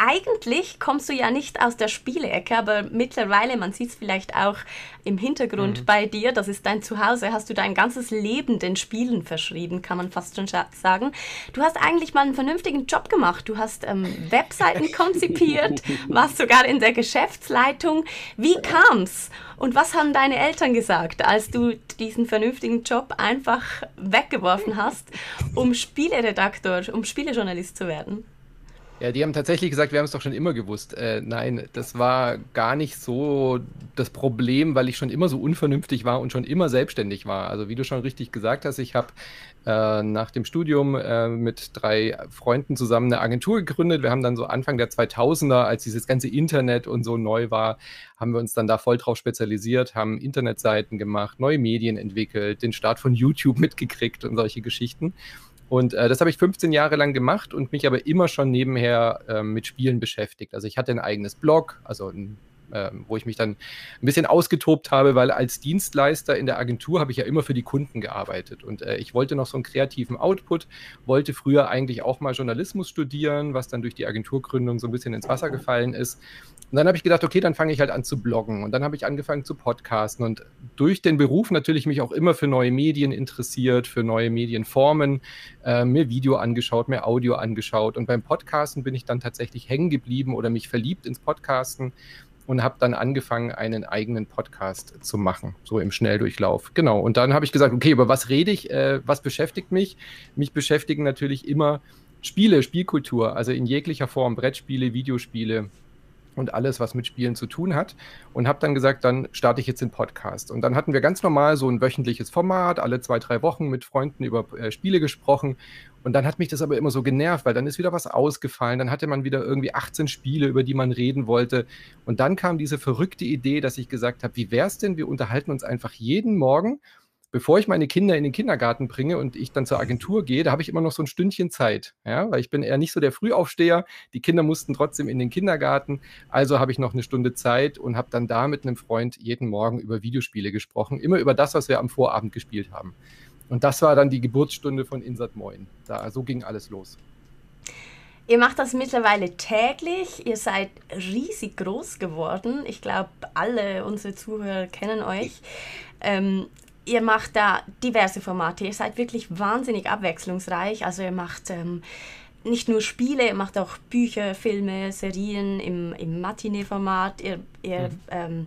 S2: eigentlich kommst du ja nicht aus der Spielecke, aber mittlerweile, man sieht es vielleicht auch im Hintergrund mhm. bei dir, das ist dein Zuhause, hast du dein ganzes Leben den Spielen verschrieben, kann man fast schon sagen. Du hast eigentlich mal einen vernünftigen Job gemacht. Du hast ähm, Webseiten [LAUGHS] konzipiert, warst sogar in der Geschäftsleitung. Wie kam's? Und was haben deine Eltern gesagt, als du diesen vernünftigen Job einfach weggeworfen hast, um Spieleredaktor, um Spielejournalist zu werden?
S3: Ja, die haben tatsächlich gesagt, wir haben es doch schon immer gewusst. Äh, nein, das war gar nicht so das Problem, weil ich schon immer so unvernünftig war und schon immer selbstständig war. Also wie du schon richtig gesagt hast, ich habe äh, nach dem Studium äh, mit drei Freunden zusammen eine Agentur gegründet. Wir haben dann so Anfang der 2000er, als dieses ganze Internet und so neu war, haben wir uns dann da voll drauf spezialisiert, haben Internetseiten gemacht, neue Medien entwickelt, den Start von YouTube [LAUGHS] mitgekriegt und solche Geschichten. Und äh, das habe ich 15 Jahre lang gemacht und mich aber immer schon nebenher äh, mit Spielen beschäftigt. Also ich hatte ein eigenes Blog, also ein äh, wo ich mich dann ein bisschen ausgetobt habe, weil als Dienstleister in der Agentur habe ich ja immer für die Kunden gearbeitet. Und äh, ich wollte noch so einen kreativen Output, wollte früher eigentlich auch mal Journalismus studieren, was dann durch die Agenturgründung so ein bisschen ins Wasser gefallen ist. Und dann habe ich gedacht, okay, dann fange ich halt an zu bloggen. Und dann habe ich angefangen zu podcasten. Und durch den Beruf natürlich mich auch immer für neue Medien interessiert, für neue Medienformen, äh, mir Video angeschaut, mir Audio angeschaut. Und beim Podcasten bin ich dann tatsächlich hängen geblieben oder mich verliebt ins Podcasten und habe dann angefangen, einen eigenen Podcast zu machen, so im Schnelldurchlauf. Genau. Und dann habe ich gesagt, okay, über was rede ich? Äh, was beschäftigt mich? Mich beschäftigen natürlich immer Spiele, Spielkultur, also in jeglicher Form, Brettspiele, Videospiele, und alles, was mit Spielen zu tun hat. Und habe dann gesagt, dann starte ich jetzt den Podcast. Und dann hatten wir ganz normal so ein wöchentliches Format, alle zwei, drei Wochen mit Freunden über äh, Spiele gesprochen. Und dann hat mich das aber immer so genervt, weil dann ist wieder was ausgefallen. Dann hatte man wieder irgendwie 18 Spiele, über die man reden wollte. Und dann kam diese verrückte Idee, dass ich gesagt habe, wie wäre es denn, wir unterhalten uns einfach jeden Morgen bevor ich meine Kinder in den Kindergarten bringe und ich dann zur Agentur gehe, da habe ich immer noch so ein Stündchen Zeit, ja, weil ich bin eher nicht so der Frühaufsteher. Die Kinder mussten trotzdem in den Kindergarten, also habe ich noch eine Stunde Zeit und habe dann da mit einem Freund jeden Morgen über Videospiele gesprochen, immer über das, was wir am Vorabend gespielt haben. Und das war dann die Geburtsstunde von Insert Moin. Da so ging alles los.
S2: Ihr macht das mittlerweile täglich. Ihr seid riesig groß geworden. Ich glaube, alle unsere Zuhörer kennen euch. Ähm, ihr macht da diverse Formate. Ihr seid wirklich wahnsinnig abwechslungsreich. Also ihr macht ähm, nicht nur Spiele, ihr macht auch Bücher, Filme, Serien im, im Matinee-Format. Ihr, ihr mhm. ähm,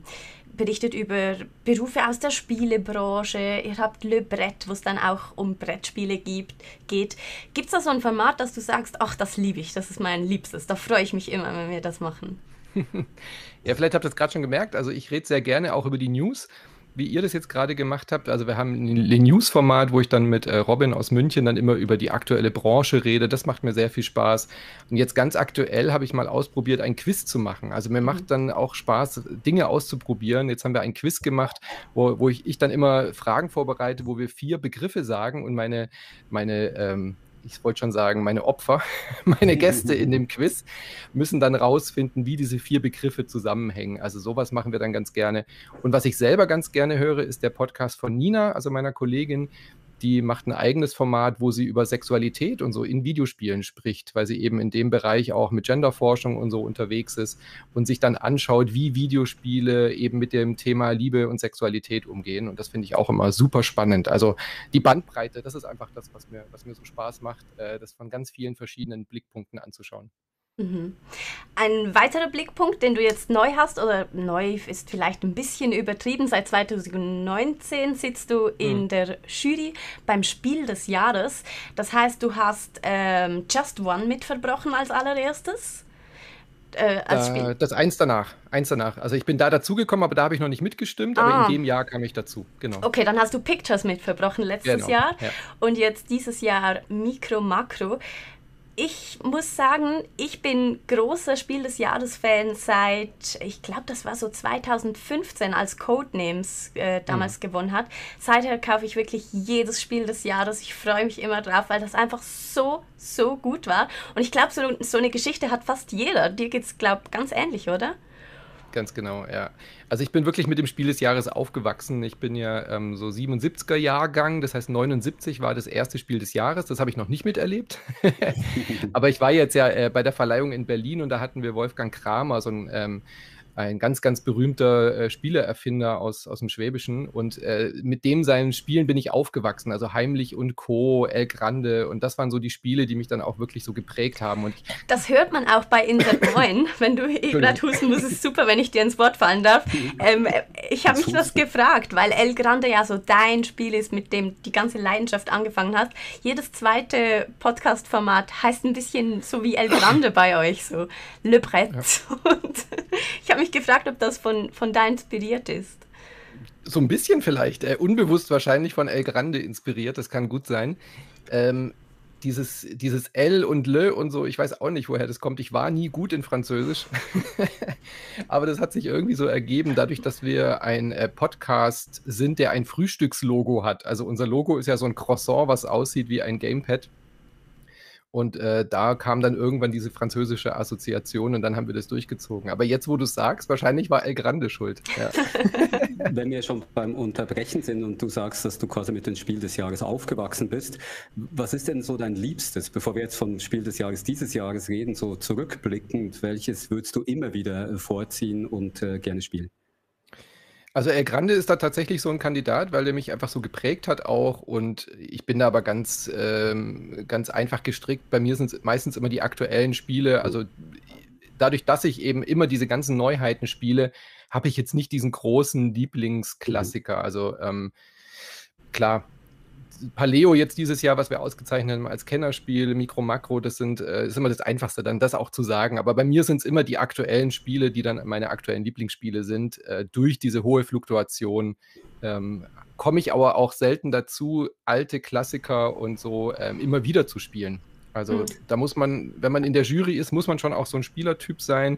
S2: berichtet über Berufe aus der Spielebranche. Ihr habt Le Brett, wo es dann auch um Brettspiele gibt, geht. Gibt es da so ein Format, dass du sagst, ach, das liebe ich, das ist mein Liebstes. Da freue ich mich immer, wenn wir das machen. [LAUGHS]
S3: ja, vielleicht habt ihr es gerade schon gemerkt. Also ich rede sehr gerne auch über die News wie ihr das jetzt gerade gemacht habt. Also wir haben ein News-Format, wo ich dann mit äh, Robin aus München dann immer über die aktuelle Branche rede. Das macht mir sehr viel Spaß. Und jetzt ganz aktuell habe ich mal ausprobiert, ein Quiz zu machen. Also mir mhm. macht dann auch Spaß, Dinge auszuprobieren. Jetzt haben wir ein Quiz gemacht, wo, wo ich, ich dann immer Fragen vorbereite, wo wir vier Begriffe sagen und meine, meine ähm, ich wollte schon sagen, meine Opfer, [LAUGHS] meine Gäste in dem Quiz müssen dann rausfinden, wie diese vier Begriffe zusammenhängen. Also sowas machen wir dann ganz gerne. Und was ich selber ganz gerne höre, ist der Podcast von Nina, also meiner Kollegin, die macht ein eigenes Format, wo sie über Sexualität und so in Videospielen spricht, weil sie eben in dem Bereich auch mit Genderforschung und so unterwegs ist und sich dann anschaut, wie Videospiele eben mit dem Thema Liebe und Sexualität umgehen. Und das finde ich auch immer super spannend. Also die Bandbreite, das ist einfach das, was mir, was mir so Spaß macht, äh, das von ganz vielen verschiedenen Blickpunkten anzuschauen.
S2: Mhm. Ein weiterer Blickpunkt, den du jetzt neu hast, oder neu ist vielleicht ein bisschen übertrieben, seit 2019 sitzt du in mhm. der Jury beim Spiel des Jahres. Das heißt, du hast ähm, Just One mitverbrochen als allererstes.
S3: Äh, als äh, das eins danach, eins danach. Also ich bin da dazugekommen, aber da habe ich noch nicht mitgestimmt, ah. aber in dem Jahr kam ich dazu,
S2: genau. Okay, dann hast du Pictures mitverbrochen letztes genau. Jahr ja. und jetzt dieses Jahr Mikro Makro ich muss sagen, ich bin großer Spiel des Jahres-Fan seit, ich glaube, das war so 2015, als Codenames äh, damals mhm. gewonnen hat. Seither kaufe ich wirklich jedes Spiel des Jahres. Ich freue mich immer drauf, weil das einfach so, so gut war. Und ich glaube, so, so eine Geschichte hat fast jeder. Dir geht es, glaube ich, ganz ähnlich, oder?
S3: Ganz genau, ja. Also ich bin wirklich mit dem Spiel des Jahres aufgewachsen. Ich bin ja ähm, so 77er Jahrgang, das heißt 79 war das erste Spiel des Jahres. Das habe ich noch nicht miterlebt. [LAUGHS] Aber ich war jetzt ja äh, bei der Verleihung in Berlin und da hatten wir Wolfgang Kramer, so ein ähm, ein ganz, ganz berühmter äh, Spieleerfinder aus, aus dem Schwäbischen. Und äh, mit dem seinen Spielen bin ich aufgewachsen. Also Heimlich und Co., El Grande. Und das waren so die Spiele, die mich dann auch wirklich so geprägt haben. Und
S2: das hört man auch bei Insert 9. wenn du eh gerade husten musst, ist super, wenn ich dir ins Wort fallen darf. Ähm, ich habe mich das gefragt, weil El Grande ja so dein Spiel ist, mit dem die ganze Leidenschaft angefangen hat. Jedes zweite Podcast-Format heißt ein bisschen so wie El Grande bei euch, so Le Brett. Ja. [LAUGHS] Und ich habe mich gefragt, ob das von, von da inspiriert ist.
S3: So ein bisschen vielleicht. Äh, unbewusst wahrscheinlich von El Grande inspiriert, das kann gut sein. Ähm, dieses, dieses L und Le und so, ich weiß auch nicht, woher das kommt. Ich war nie gut in Französisch. [LAUGHS] Aber das hat sich irgendwie so ergeben, dadurch, dass wir ein äh, Podcast sind, der ein Frühstückslogo hat. Also unser Logo ist ja so ein Croissant, was aussieht wie ein Gamepad. Und äh, da kam dann irgendwann diese französische Assoziation und dann haben wir das durchgezogen. Aber jetzt, wo du sagst, wahrscheinlich war El Grande schuld. Ja. [LAUGHS]
S4: Wenn wir schon beim Unterbrechen sind und du sagst, dass du quasi mit dem Spiel des Jahres aufgewachsen bist, was ist denn so dein Liebstes, bevor wir jetzt vom Spiel des Jahres dieses Jahres reden, so zurückblickend, welches würdest du immer wieder äh, vorziehen und äh, gerne spielen?
S3: Also El Grande ist da tatsächlich so ein Kandidat, weil der mich einfach so geprägt hat auch und ich bin da aber ganz, ähm, ganz einfach gestrickt. Bei mir sind es meistens immer die aktuellen Spiele. Also dadurch, dass ich eben immer diese ganzen Neuheiten spiele, habe ich jetzt nicht diesen großen Lieblingsklassiker. Mhm. Also ähm, klar, Paleo jetzt dieses Jahr, was wir ausgezeichnet haben als Kennerspiel, Mikro, Makro, das sind, äh, ist immer das Einfachste, dann das auch zu sagen. Aber bei mir sind es immer die aktuellen Spiele, die dann meine aktuellen Lieblingsspiele sind. Äh, durch diese hohe Fluktuation ähm, komme ich aber auch selten dazu, alte Klassiker und so ähm, immer wieder zu spielen. Also mhm. da muss man, wenn man in der Jury ist, muss man schon auch so ein Spielertyp sein,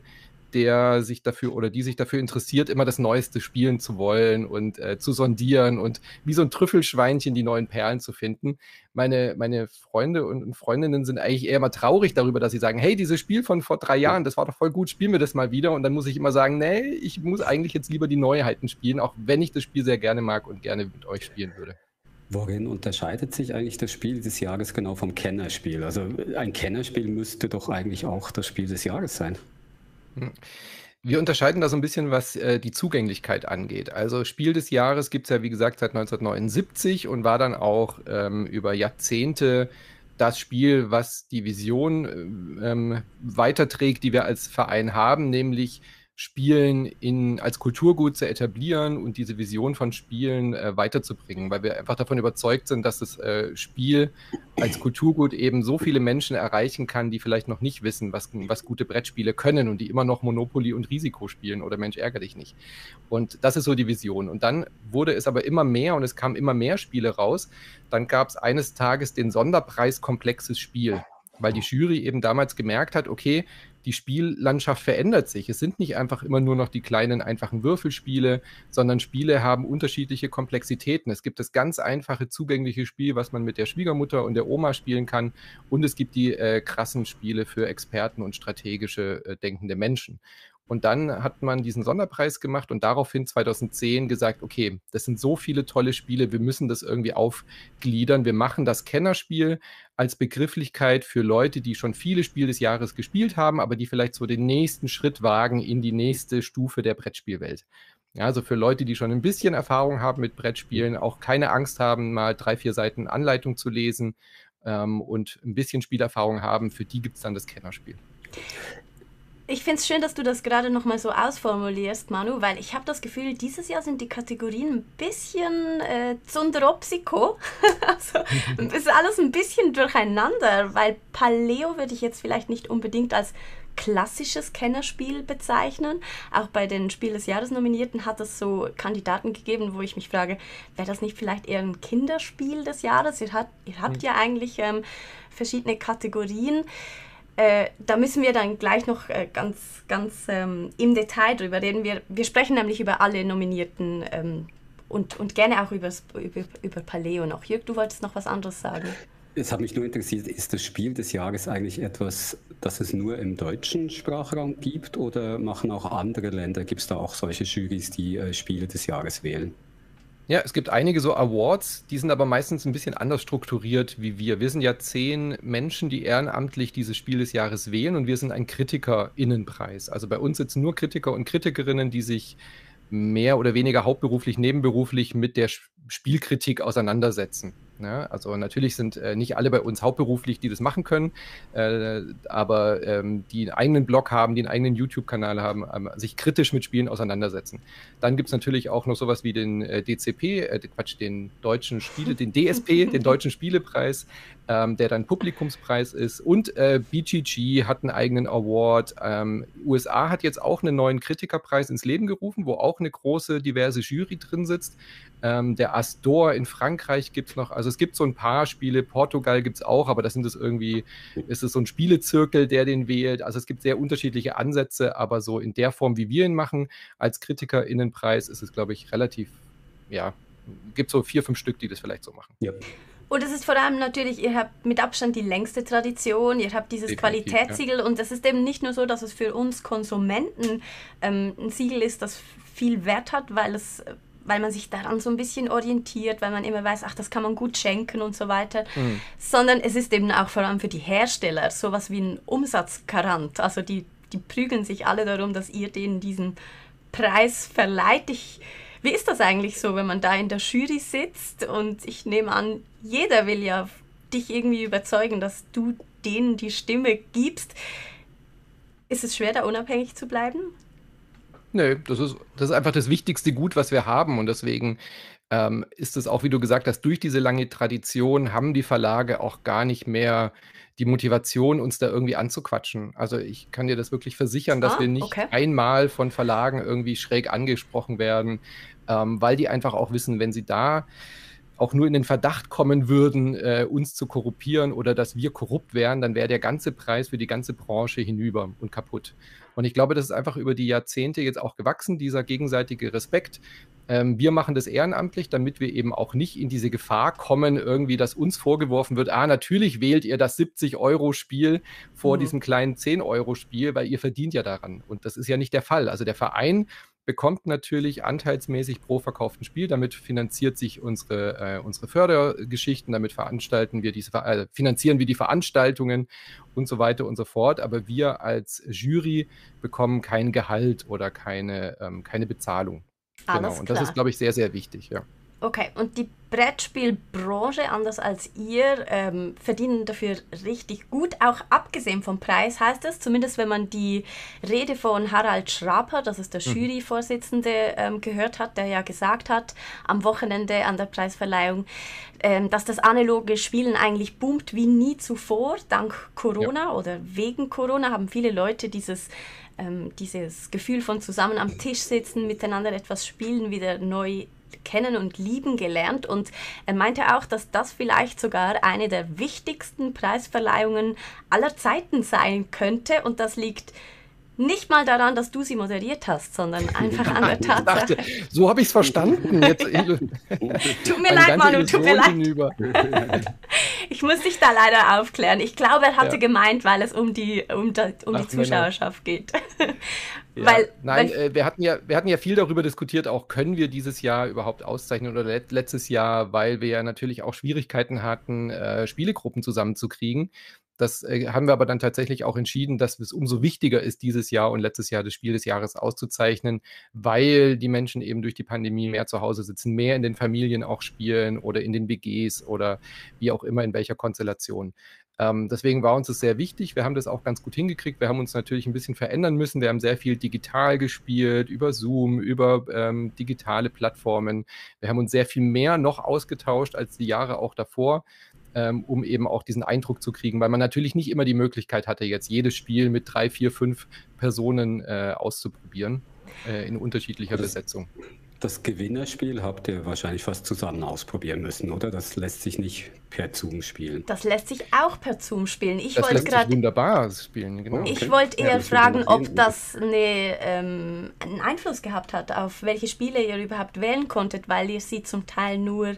S3: der sich dafür oder die sich dafür interessiert, immer das Neueste spielen zu wollen und äh, zu sondieren und wie so ein Trüffelschweinchen die neuen Perlen zu finden. Meine, meine Freunde und Freundinnen sind eigentlich eher mal traurig darüber, dass sie sagen, hey, dieses Spiel von vor drei Jahren, das war doch voll gut, spielen wir das mal wieder. Und dann muss ich immer sagen, nee, ich muss eigentlich jetzt lieber die Neuheiten spielen, auch wenn ich das Spiel sehr gerne mag und gerne mit euch spielen würde.
S4: Worin unterscheidet sich eigentlich das Spiel des Jahres genau vom Kennerspiel? Also ein Kennerspiel müsste doch eigentlich auch das Spiel des Jahres sein.
S3: Hm. Wir unterscheiden da so ein bisschen, was äh, die Zugänglichkeit angeht. Also Spiel des Jahres gibt es ja, wie gesagt, seit 1979 und war dann auch ähm, über Jahrzehnte das Spiel, was die Vision äh, ähm, weiterträgt, die wir als Verein haben, nämlich Spielen in, als Kulturgut zu etablieren und diese Vision von Spielen äh, weiterzubringen, weil wir einfach davon überzeugt sind, dass das äh, Spiel als Kulturgut eben so viele Menschen erreichen kann, die vielleicht noch nicht wissen, was, was gute Brettspiele können und die immer noch Monopoly und Risiko spielen oder Mensch ärgere dich nicht. Und das ist so die Vision. Und dann wurde es aber immer mehr und es kamen immer mehr Spiele raus. Dann gab es eines Tages den Sonderpreis Komplexes Spiel weil die Jury eben damals gemerkt hat, okay, die Spiellandschaft verändert sich. Es sind nicht einfach immer nur noch die kleinen, einfachen Würfelspiele, sondern Spiele haben unterschiedliche Komplexitäten. Es gibt das ganz einfache, zugängliche Spiel, was man mit der Schwiegermutter und der Oma spielen kann. Und es gibt die äh, krassen Spiele für Experten und strategische äh, denkende Menschen. Und dann hat man diesen Sonderpreis gemacht und daraufhin 2010 gesagt, okay, das sind so viele tolle Spiele, wir müssen das irgendwie aufgliedern. Wir machen das Kennerspiel als Begrifflichkeit für Leute, die schon viele Spiele des Jahres gespielt haben, aber die vielleicht so den nächsten Schritt wagen in die nächste Stufe der Brettspielwelt. Ja, also für Leute, die schon ein bisschen Erfahrung haben mit Brettspielen, auch keine Angst haben, mal drei, vier Seiten Anleitung zu lesen ähm, und ein bisschen Spielerfahrung haben, für die gibt es dann das Kennerspiel.
S2: Ich finde es schön, dass du das gerade nochmal so ausformulierst, Manu, weil ich habe das Gefühl, dieses Jahr sind die Kategorien ein bisschen äh, zundropsiko. [LAUGHS] also [LAUGHS] ist alles ein bisschen durcheinander, weil Paleo würde ich jetzt vielleicht nicht unbedingt als klassisches Kennerspiel bezeichnen. Auch bei den Spiel des Jahres Nominierten hat es so Kandidaten gegeben, wo ich mich frage, wäre das nicht vielleicht eher ein Kinderspiel des Jahres? Ihr, hat, ihr habt ja eigentlich ähm, verschiedene Kategorien. Äh, da müssen wir dann gleich noch äh, ganz, ganz ähm, im Detail drüber reden. Wir, wir sprechen nämlich über alle Nominierten ähm, und, und gerne auch übers, über, über Paleo noch. Jörg, du wolltest noch was anderes sagen.
S4: Es hat mich nur interessiert, ist das Spiel des Jahres eigentlich etwas, das es nur im deutschen Sprachraum gibt oder machen auch andere Länder, gibt es da auch solche Jurys, die äh, Spiele des Jahres wählen?
S3: Ja, es gibt einige so Awards, die sind aber meistens ein bisschen anders strukturiert wie wir. Wir sind ja zehn Menschen, die ehrenamtlich dieses Spiel des Jahres wählen und wir sind ein KritikerInnenpreis. Also bei uns sitzen nur Kritiker und Kritikerinnen, die sich mehr oder weniger hauptberuflich, nebenberuflich mit der Spielkritik auseinandersetzen. Ne? also natürlich sind äh, nicht alle bei uns hauptberuflich, die das machen können, äh, aber ähm, die einen eigenen Blog haben, die einen eigenen YouTube-Kanal haben, ähm, sich kritisch mit Spielen auseinandersetzen. Dann gibt es natürlich auch noch sowas wie den äh, DCP, äh, Quatsch, den deutschen Spiele, den DSP, den [LAUGHS] deutschen Spielepreis, ähm, der dann Publikumspreis ist. Und äh, BGG hat einen eigenen Award. Ähm, USA hat jetzt auch einen neuen Kritikerpreis ins Leben gerufen, wo auch eine große, diverse Jury drin sitzt. Ähm, der Astor in Frankreich gibt es noch. Also es gibt so ein paar Spiele. Portugal gibt es auch, aber das sind es irgendwie, ist es so ein Spielezirkel, der den wählt. Also es gibt sehr unterschiedliche Ansätze, aber so in der Form, wie wir ihn machen, als KritikerInnenpreis, ist es, glaube ich, relativ, ja, gibt so vier, fünf Stück, die das vielleicht so machen. Ja.
S2: Und es ist vor allem natürlich, ihr habt mit Abstand die längste Tradition, ihr habt dieses Definitiv, Qualitätssiegel ja. und es ist eben nicht nur so, dass es für uns Konsumenten ähm, ein Siegel ist, das viel Wert hat, weil es weil man sich daran so ein bisschen orientiert, weil man immer weiß, ach, das kann man gut schenken und so weiter, mhm. sondern es ist eben auch vor allem für die Hersteller sowas wie ein Umsatzgarant. Also die, die prügeln sich alle darum, dass ihr denen diesen Preis verleiht. Ich, wie ist das eigentlich so, wenn man da in der Jury sitzt und ich nehme an, jeder will ja dich irgendwie überzeugen, dass du denen die Stimme gibst. Ist es schwer, da unabhängig zu bleiben?
S3: Nee, das ist, das ist einfach das wichtigste Gut, was wir haben. Und deswegen ähm, ist es auch, wie du gesagt hast, durch diese lange Tradition haben die Verlage auch gar nicht mehr die Motivation, uns da irgendwie anzuquatschen. Also ich kann dir das wirklich versichern, dass ah, wir nicht okay. einmal von Verlagen irgendwie schräg angesprochen werden, ähm, weil die einfach auch wissen, wenn sie da auch nur in den Verdacht kommen würden, äh, uns zu korruptieren oder dass wir korrupt wären, dann wäre der ganze Preis für die ganze Branche hinüber und kaputt. Und ich glaube, das ist einfach über die Jahrzehnte jetzt auch gewachsen, dieser gegenseitige Respekt. Ähm, wir machen das ehrenamtlich, damit wir eben auch nicht in diese Gefahr kommen, irgendwie, dass uns vorgeworfen wird, ah, natürlich wählt ihr das 70-Euro-Spiel vor mhm. diesem kleinen 10-Euro-Spiel, weil ihr verdient ja daran. Und das ist ja nicht der Fall. Also der Verein bekommt natürlich anteilsmäßig pro verkauften Spiel. Damit finanziert sich unsere, äh, unsere Fördergeschichten, damit veranstalten wir diese, äh, finanzieren wir die Veranstaltungen und so weiter und so fort. Aber wir als Jury bekommen kein Gehalt oder keine, ähm, keine Bezahlung. Alles genau. Und das ist, glaube ich, sehr, sehr wichtig, ja.
S2: Okay, und die Brettspielbranche, anders als ihr, ähm, verdienen dafür richtig gut, auch abgesehen vom Preis heißt es, zumindest wenn man die Rede von Harald Schraper, das ist der mhm. Juryvorsitzende, ähm, gehört hat, der ja gesagt hat am Wochenende an der Preisverleihung, ähm, dass das analoge Spielen eigentlich boomt wie nie zuvor. Dank Corona ja. oder wegen Corona haben viele Leute dieses ähm, dieses Gefühl von zusammen am Tisch sitzen, miteinander etwas spielen, wieder neu kennen und lieben gelernt. Und er meinte auch, dass das vielleicht sogar eine der wichtigsten Preisverleihungen aller Zeiten sein könnte. Und das liegt nicht mal daran, dass du sie moderiert hast, sondern [LAUGHS] einfach an der Tatsache.
S3: Dachte, so habe ich es verstanden. Jetzt, [LAUGHS]
S2: tut mir leid, Manu, tut mir leid. [LAUGHS] ich muss dich da leider aufklären. Ich glaube, er hatte ja. gemeint, weil es um die, um, da, um die Zuschauerschaft geht.
S3: Ja. Weil, Nein, äh, wir, hatten ja, wir hatten ja viel darüber diskutiert, auch können wir dieses Jahr überhaupt auszeichnen oder let letztes Jahr, weil wir ja natürlich auch Schwierigkeiten hatten, äh, Spielegruppen zusammenzukriegen. Das äh, haben wir aber dann tatsächlich auch entschieden, dass es umso wichtiger ist, dieses Jahr und letztes Jahr das Spiel des Jahres auszuzeichnen, weil die Menschen eben durch die Pandemie mehr zu Hause sitzen, mehr in den Familien auch spielen oder in den WGs oder wie auch immer in welcher Konstellation. Ähm, deswegen war uns das sehr wichtig. Wir haben das auch ganz gut hingekriegt. Wir haben uns natürlich ein bisschen verändern müssen. Wir haben sehr viel digital gespielt, über Zoom, über ähm, digitale Plattformen. Wir haben uns sehr viel mehr noch ausgetauscht als die Jahre auch davor ähm, um eben auch diesen Eindruck zu kriegen, weil man natürlich nicht immer die Möglichkeit hatte, jetzt jedes Spiel mit drei, vier, fünf Personen äh, auszuprobieren äh, in unterschiedlicher Besetzung.
S4: Das Gewinnerspiel habt ihr wahrscheinlich fast zusammen ausprobieren müssen, oder? Das lässt sich nicht per Zoom spielen.
S2: Das lässt sich auch per Zoom spielen.
S3: Ich das lässt sich wunderbar spielen,
S2: genau. Ich okay. wollte eher ja, fragen, ob das eine, ähm, einen Einfluss gehabt hat, auf welche Spiele ihr überhaupt wählen konntet, weil ihr sie zum Teil nur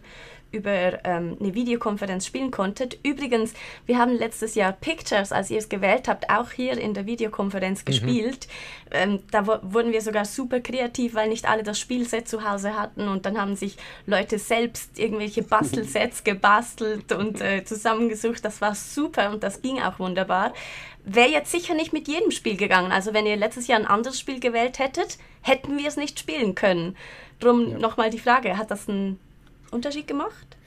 S2: über ähm, eine Videokonferenz spielen konntet. Übrigens, wir haben letztes Jahr Pictures, als ihr es gewählt habt, auch hier in der Videokonferenz mhm. gespielt. Ähm, da wurden wir sogar super kreativ, weil nicht alle das Spielset zu Hause hatten und dann haben sich Leute selbst irgendwelche Bastelsets [LAUGHS] gebastelt und äh, zusammengesucht. Das war super und das ging auch wunderbar. Wäre jetzt sicher nicht mit jedem Spiel gegangen. Also wenn ihr letztes Jahr ein anderes Spiel gewählt hättet, hätten wir es nicht spielen können. Drum ja. nochmal die Frage, hat das einen Unterschied gemacht?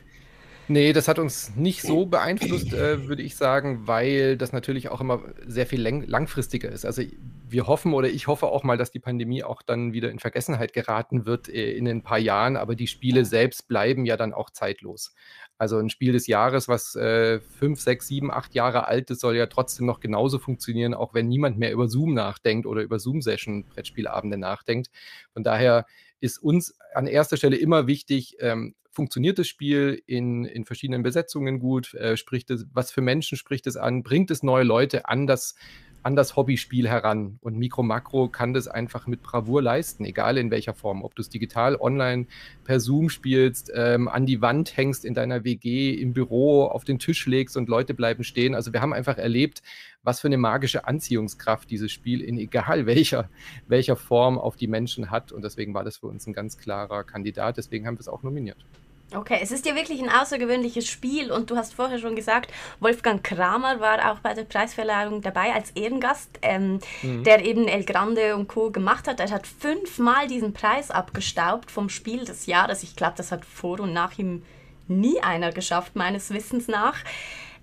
S3: Nee, das hat uns nicht so beeinflusst, äh, würde ich sagen, weil das natürlich auch immer sehr viel langfristiger ist. Also wir hoffen oder ich hoffe auch mal, dass die Pandemie auch dann wieder in Vergessenheit geraten wird äh, in ein paar Jahren, aber die Spiele selbst bleiben ja dann auch zeitlos. Also ein Spiel des Jahres, was äh, fünf, sechs, sieben, acht Jahre alt ist, soll ja trotzdem noch genauso funktionieren, auch wenn niemand mehr über Zoom nachdenkt oder über Zoom-Session Brettspielabende nachdenkt. Von daher ist uns an erster Stelle immer wichtig, ähm, funktioniert das Spiel in, in verschiedenen Besetzungen gut, äh, spricht es, was für Menschen spricht es an, bringt es neue Leute an das, an das Hobbyspiel heran. Und Mikro Makro kann das einfach mit Bravour leisten, egal in welcher Form. Ob du es digital, online, per Zoom spielst, ähm, an die Wand hängst in deiner WG, im Büro, auf den Tisch legst und Leute bleiben stehen. Also wir haben einfach erlebt, was für eine magische Anziehungskraft dieses Spiel in egal welcher, welcher Form auf die Menschen hat. Und deswegen war das für uns ein ganz klarer Kandidat. Deswegen haben wir es auch nominiert.
S2: Okay, es ist ja wirklich ein außergewöhnliches Spiel und du hast vorher schon gesagt, Wolfgang Kramer war auch bei der Preisverleihung dabei als Ehrengast, ähm, mhm. der eben El Grande und Co. gemacht hat. Er hat fünfmal diesen Preis abgestaubt vom Spiel des Jahres. Ich glaube, das hat vor und nach ihm nie einer geschafft, meines Wissens nach.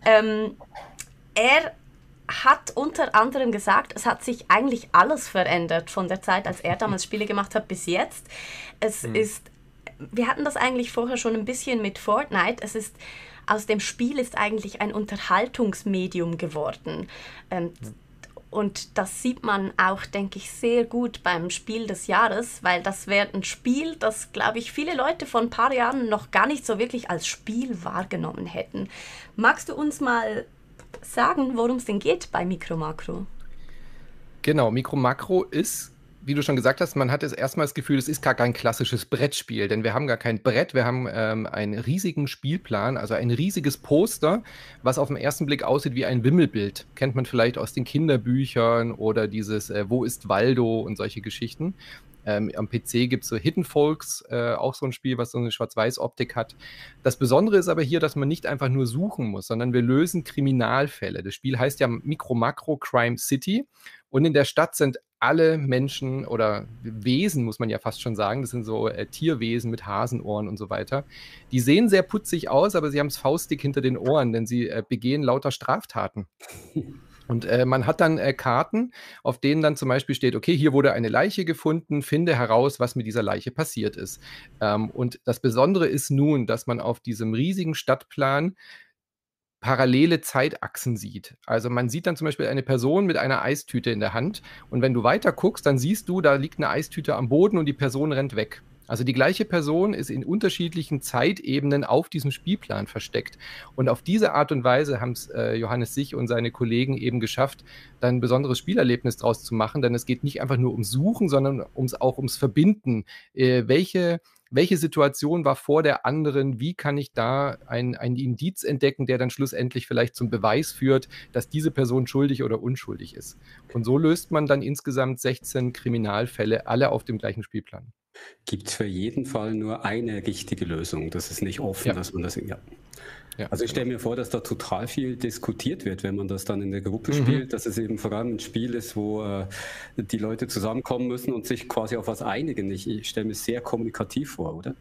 S2: Ähm, er hat unter anderem gesagt, es hat sich eigentlich alles verändert von der Zeit, als er damals Spiele gemacht hat, bis jetzt. Es mhm. ist wir hatten das eigentlich vorher schon ein bisschen mit Fortnite. Es ist aus dem Spiel ist eigentlich ein Unterhaltungsmedium geworden. Ähm, und das sieht man auch, denke ich, sehr gut beim Spiel des Jahres, weil das wäre ein Spiel, das, glaube ich, viele Leute vor ein paar Jahren noch gar nicht so wirklich als Spiel wahrgenommen hätten. Magst du uns mal sagen, worum es denn geht bei Mikro Makro?
S3: Genau, Mikro Makro ist wie du schon gesagt hast, man hat erstmal das Gefühl, es ist gar kein klassisches Brettspiel, denn wir haben gar kein Brett, wir haben ähm, einen riesigen Spielplan, also ein riesiges Poster, was auf den ersten Blick aussieht wie ein Wimmelbild. Kennt man vielleicht aus den Kinderbüchern oder dieses äh, Wo ist Waldo und solche Geschichten. Ähm, am PC gibt es so Hidden Folks, äh, auch so ein Spiel, was so eine Schwarz-Weiß-Optik hat. Das Besondere ist aber hier, dass man nicht einfach nur suchen muss, sondern wir lösen Kriminalfälle. Das Spiel heißt ja Micro-Macro-Crime City. Und in der Stadt sind alle Menschen oder Wesen, muss man ja fast schon sagen, das sind so äh, Tierwesen mit Hasenohren und so weiter, die sehen sehr putzig aus, aber sie haben es faustdick hinter den Ohren, denn sie äh, begehen lauter Straftaten. Und äh, man hat dann äh, Karten, auf denen dann zum Beispiel steht, okay, hier wurde eine Leiche gefunden, finde heraus, was mit dieser Leiche passiert ist. Ähm, und das Besondere ist nun, dass man auf diesem riesigen Stadtplan parallele Zeitachsen sieht. Also man sieht dann zum Beispiel eine Person mit einer Eistüte in der Hand und wenn du weiter guckst, dann siehst du, da liegt eine Eistüte am Boden und die Person rennt weg. Also die gleiche Person ist in unterschiedlichen Zeitebenen auf diesem Spielplan versteckt. Und auf diese Art und Weise haben es äh, Johannes Sich und seine Kollegen eben geschafft, da ein besonderes Spielerlebnis draus zu machen. Denn es geht nicht einfach nur ums Suchen, sondern ums, auch ums Verbinden. Äh, welche welche Situation war vor der anderen, wie kann ich da ein, ein Indiz entdecken, der dann schlussendlich vielleicht zum Beweis führt, dass diese Person schuldig oder unschuldig ist. Und so löst man dann insgesamt 16 Kriminalfälle, alle auf dem gleichen Spielplan.
S4: Gibt es für jeden Fall nur eine richtige Lösung? Das ist nicht offen, ja. dass man das. Ja. Ja, also ich stelle mir vor, dass da total viel diskutiert wird, wenn man das dann in der Gruppe mhm. spielt, dass es eben vor allem ein Spiel ist, wo äh, die Leute zusammenkommen müssen und sich quasi auf was einigen. Ich, ich stelle mir sehr kommunikativ vor, oder?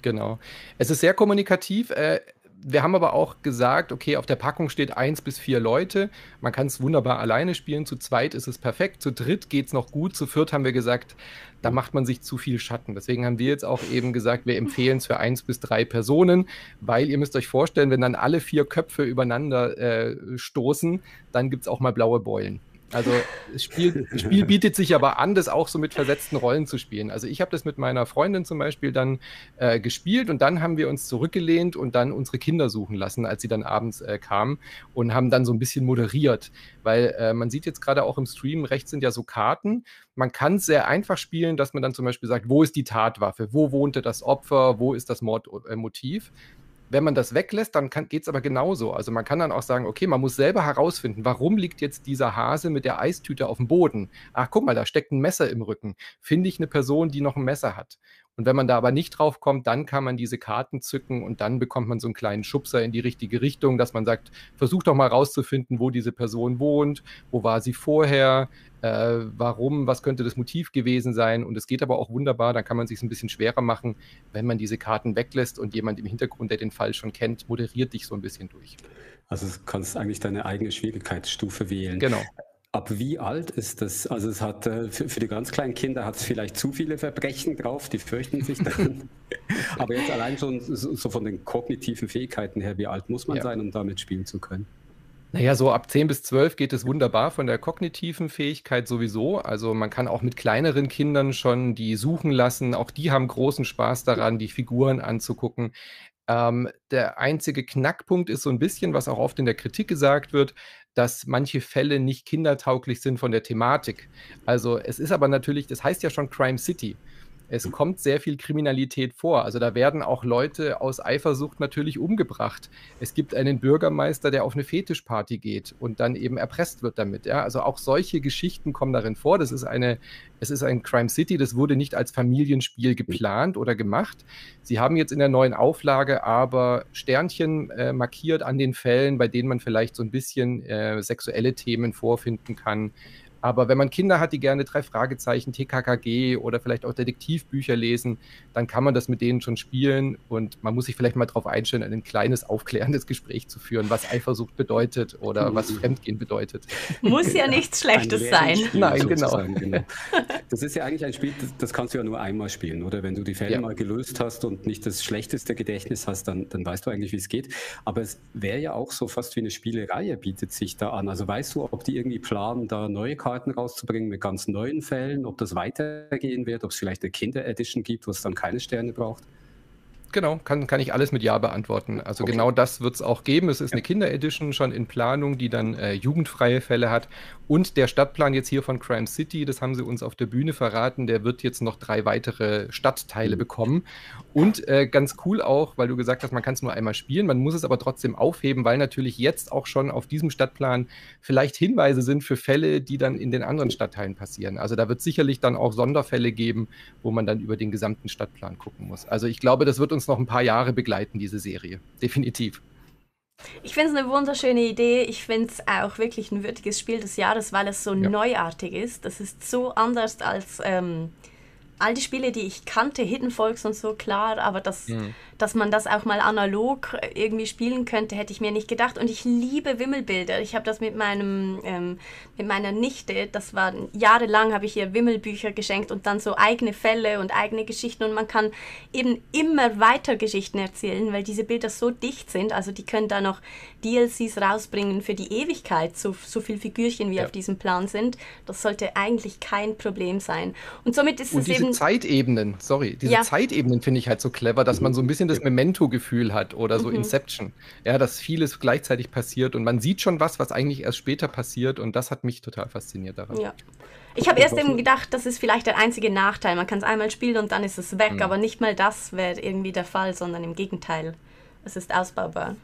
S3: Genau. Es ist sehr kommunikativ. Äh, wir haben aber auch gesagt, okay, auf der Packung steht eins bis vier Leute. Man kann es wunderbar alleine spielen. Zu zweit ist es perfekt. Zu dritt geht es noch gut. Zu viert haben wir gesagt, da macht man sich zu viel Schatten. Deswegen haben wir jetzt auch eben gesagt, wir empfehlen es für eins bis drei Personen, weil ihr müsst euch vorstellen, wenn dann alle vier Köpfe übereinander äh, stoßen, dann gibt es auch mal blaue Beulen. Also das Spiel, das Spiel bietet sich aber an, das auch so mit versetzten Rollen zu spielen. Also ich habe das mit meiner Freundin zum Beispiel dann äh, gespielt und dann haben wir uns zurückgelehnt und dann unsere Kinder suchen lassen, als sie dann abends äh, kamen und haben dann so ein bisschen moderiert. Weil äh, man sieht jetzt gerade auch im Stream, rechts sind ja so Karten. Man kann es sehr einfach spielen, dass man dann zum Beispiel sagt, wo ist die Tatwaffe, wo wohnte das Opfer, wo ist das Mordmotiv. Wenn man das weglässt, dann geht es aber genauso. Also man kann dann auch sagen, okay, man muss selber herausfinden, warum liegt jetzt dieser Hase mit der Eistüte auf dem Boden? Ach, guck mal, da steckt ein Messer im Rücken. Finde ich eine Person, die noch ein Messer hat? Und wenn man da aber nicht drauf kommt, dann kann man diese Karten zücken und dann bekommt man so einen kleinen Schubser in die richtige Richtung, dass man sagt, versuch doch mal rauszufinden, wo diese Person wohnt, wo war sie vorher, äh, warum, was könnte das Motiv gewesen sein. Und es geht aber auch wunderbar, dann kann man sich ein bisschen schwerer machen, wenn man diese Karten weglässt und jemand im Hintergrund, der den Fall schon kennt, moderiert dich so ein bisschen durch.
S4: Also du kannst eigentlich deine eigene Schwierigkeitsstufe wählen.
S3: Genau.
S4: Ab wie alt ist das? Also es hat äh, für, für die ganz kleinen Kinder hat es vielleicht zu viele Verbrechen drauf, die fürchten sich dann. [LAUGHS] Aber jetzt allein schon so von den kognitiven Fähigkeiten her, wie alt muss man ja. sein, um damit spielen zu können?
S3: Naja, so ab 10 bis 12 geht es wunderbar von der kognitiven Fähigkeit sowieso. Also man kann auch mit kleineren Kindern schon die suchen lassen. Auch die haben großen Spaß daran, die Figuren anzugucken. Ähm, der einzige Knackpunkt ist so ein bisschen, was auch oft in der Kritik gesagt wird, dass manche Fälle nicht kindertauglich sind von der Thematik. Also es ist aber natürlich, das heißt ja schon Crime City es kommt sehr viel Kriminalität vor. Also da werden auch Leute aus Eifersucht natürlich umgebracht. Es gibt einen Bürgermeister, der auf eine Fetischparty geht und dann eben erpresst wird damit. Ja? Also auch solche Geschichten kommen darin vor. Das ist eine, es ist ein Crime City, das wurde nicht als Familienspiel geplant oder gemacht. Sie haben jetzt in der neuen Auflage aber Sternchen äh, markiert an den Fällen, bei denen man vielleicht so ein bisschen äh, sexuelle Themen vorfinden kann. Aber wenn man Kinder hat, die gerne drei Fragezeichen, TKKG oder vielleicht auch Detektivbücher lesen, dann kann man das mit denen schon spielen und man muss sich vielleicht mal darauf einstellen, ein kleines aufklärendes Gespräch zu führen, was Eifersucht bedeutet oder [LAUGHS] was Fremdgehen bedeutet.
S2: Muss ja nichts Schlechtes sein.
S3: Nein, genau. genau. [LAUGHS]
S4: Das ist ja eigentlich ein Spiel, das, das, kannst du ja nur einmal spielen, oder? Wenn du die Fälle ja. mal gelöst hast und nicht das schlechteste Gedächtnis hast, dann, dann weißt du eigentlich, wie es geht. Aber es wäre ja auch so fast wie eine Spielereihe, bietet sich da an. Also weißt du, ob die irgendwie planen, da neue Karten Karten rauszubringen mit ganz neuen Fällen, ob das weitergehen wird, ob es vielleicht eine Kinder-Edition gibt, wo es dann keine Sterne braucht.
S3: Genau, kann, kann ich alles mit Ja beantworten. Also okay. genau das wird es auch geben. Es ist ja. eine Kinder-Edition schon in Planung, die dann äh, jugendfreie Fälle hat. Und der Stadtplan jetzt hier von Crime City, das haben sie uns auf der Bühne verraten, der wird jetzt noch drei weitere Stadtteile mhm. bekommen. Und äh, ganz cool auch, weil du gesagt hast, man kann es nur einmal spielen, man muss es aber trotzdem aufheben, weil natürlich jetzt auch schon auf diesem Stadtplan vielleicht Hinweise sind für Fälle, die dann in den anderen Stadtteilen passieren. Also da wird sicherlich dann auch Sonderfälle geben, wo man dann über den gesamten Stadtplan gucken muss. Also ich glaube, das wird uns noch ein paar Jahre begleiten, diese Serie. Definitiv.
S2: Ich finde es eine wunderschöne Idee. Ich finde es auch wirklich ein würdiges Spiel des Jahres, weil es so ja. neuartig ist. Das ist so anders als ähm, all die Spiele, die ich kannte, Hidden Folks und so, klar, aber das, mhm. Dass man das auch mal analog irgendwie spielen könnte, hätte ich mir nicht gedacht. Und ich liebe Wimmelbilder. Ich habe das mit meinem, ähm, mit meiner Nichte, das war jahrelang, habe ich ihr Wimmelbücher geschenkt und dann so eigene Fälle und eigene Geschichten und man kann eben immer weiter Geschichten erzählen, weil diese Bilder so dicht sind. Also die können da noch DLCs rausbringen für die Ewigkeit, so, so viele Figürchen wie ja. auf diesem Plan sind. Das sollte eigentlich kein Problem sein. Und somit ist
S3: und
S2: es eben
S3: Zeitebenen, sorry, diese ja. Zeitebenen finde ich halt so clever, dass man so ein bisschen das Memento-Gefühl hat oder so mhm. Inception. Ja, dass vieles gleichzeitig passiert und man sieht schon was, was eigentlich erst später passiert und das hat mich total fasziniert daran.
S2: Ja. Ich habe erst eben gedacht, das ist vielleicht der einzige Nachteil. Man kann es einmal spielen und dann ist es weg, mhm. aber nicht mal das wäre irgendwie der Fall, sondern im Gegenteil. Es ist ausbaubar.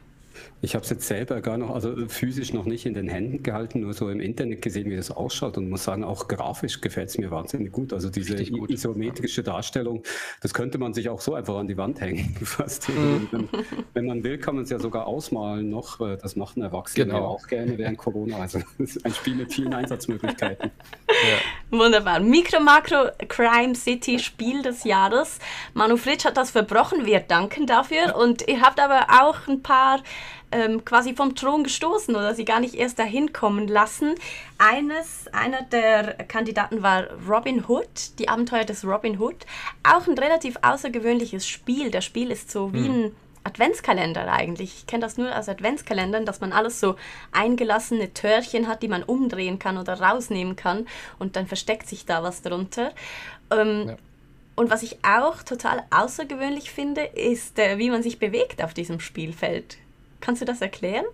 S4: Ich habe es jetzt selber gar noch, also physisch noch nicht in den Händen gehalten, nur so im Internet gesehen, wie das ausschaut und muss sagen, auch grafisch gefällt es mir wahnsinnig gut. Also diese gut. isometrische Darstellung, das könnte man sich auch so einfach an die Wand hängen. [LAUGHS] Fast. Mhm. Wenn, wenn, man will, kann man es ja sogar ausmalen noch. Äh, das machen Erwachsene genau. auch gerne während Corona. Also [LAUGHS] das ist ein Spiel mit vielen Einsatzmöglichkeiten.
S2: Ja. Wunderbar. Micro Macro Crime City Spiel des Jahres. Manu Fritsch hat das verbrochen. Wir danken dafür. Und ihr habt aber auch ein paar ähm, quasi vom Thron gestoßen oder sie gar nicht erst dahin kommen lassen. Eines, einer der Kandidaten war Robin Hood, die Abenteuer des Robin Hood. Auch ein relativ außergewöhnliches Spiel. Das Spiel ist so wie hm. ein Adventskalender eigentlich. Ich kenne das nur als Adventskalendern, dass man alles so eingelassene Törchen hat, die man umdrehen kann oder rausnehmen kann und dann versteckt sich da was drunter. Ähm, ja. Und was ich auch total außergewöhnlich finde, ist, äh, wie man sich bewegt auf diesem Spielfeld. Kannst du das erklären?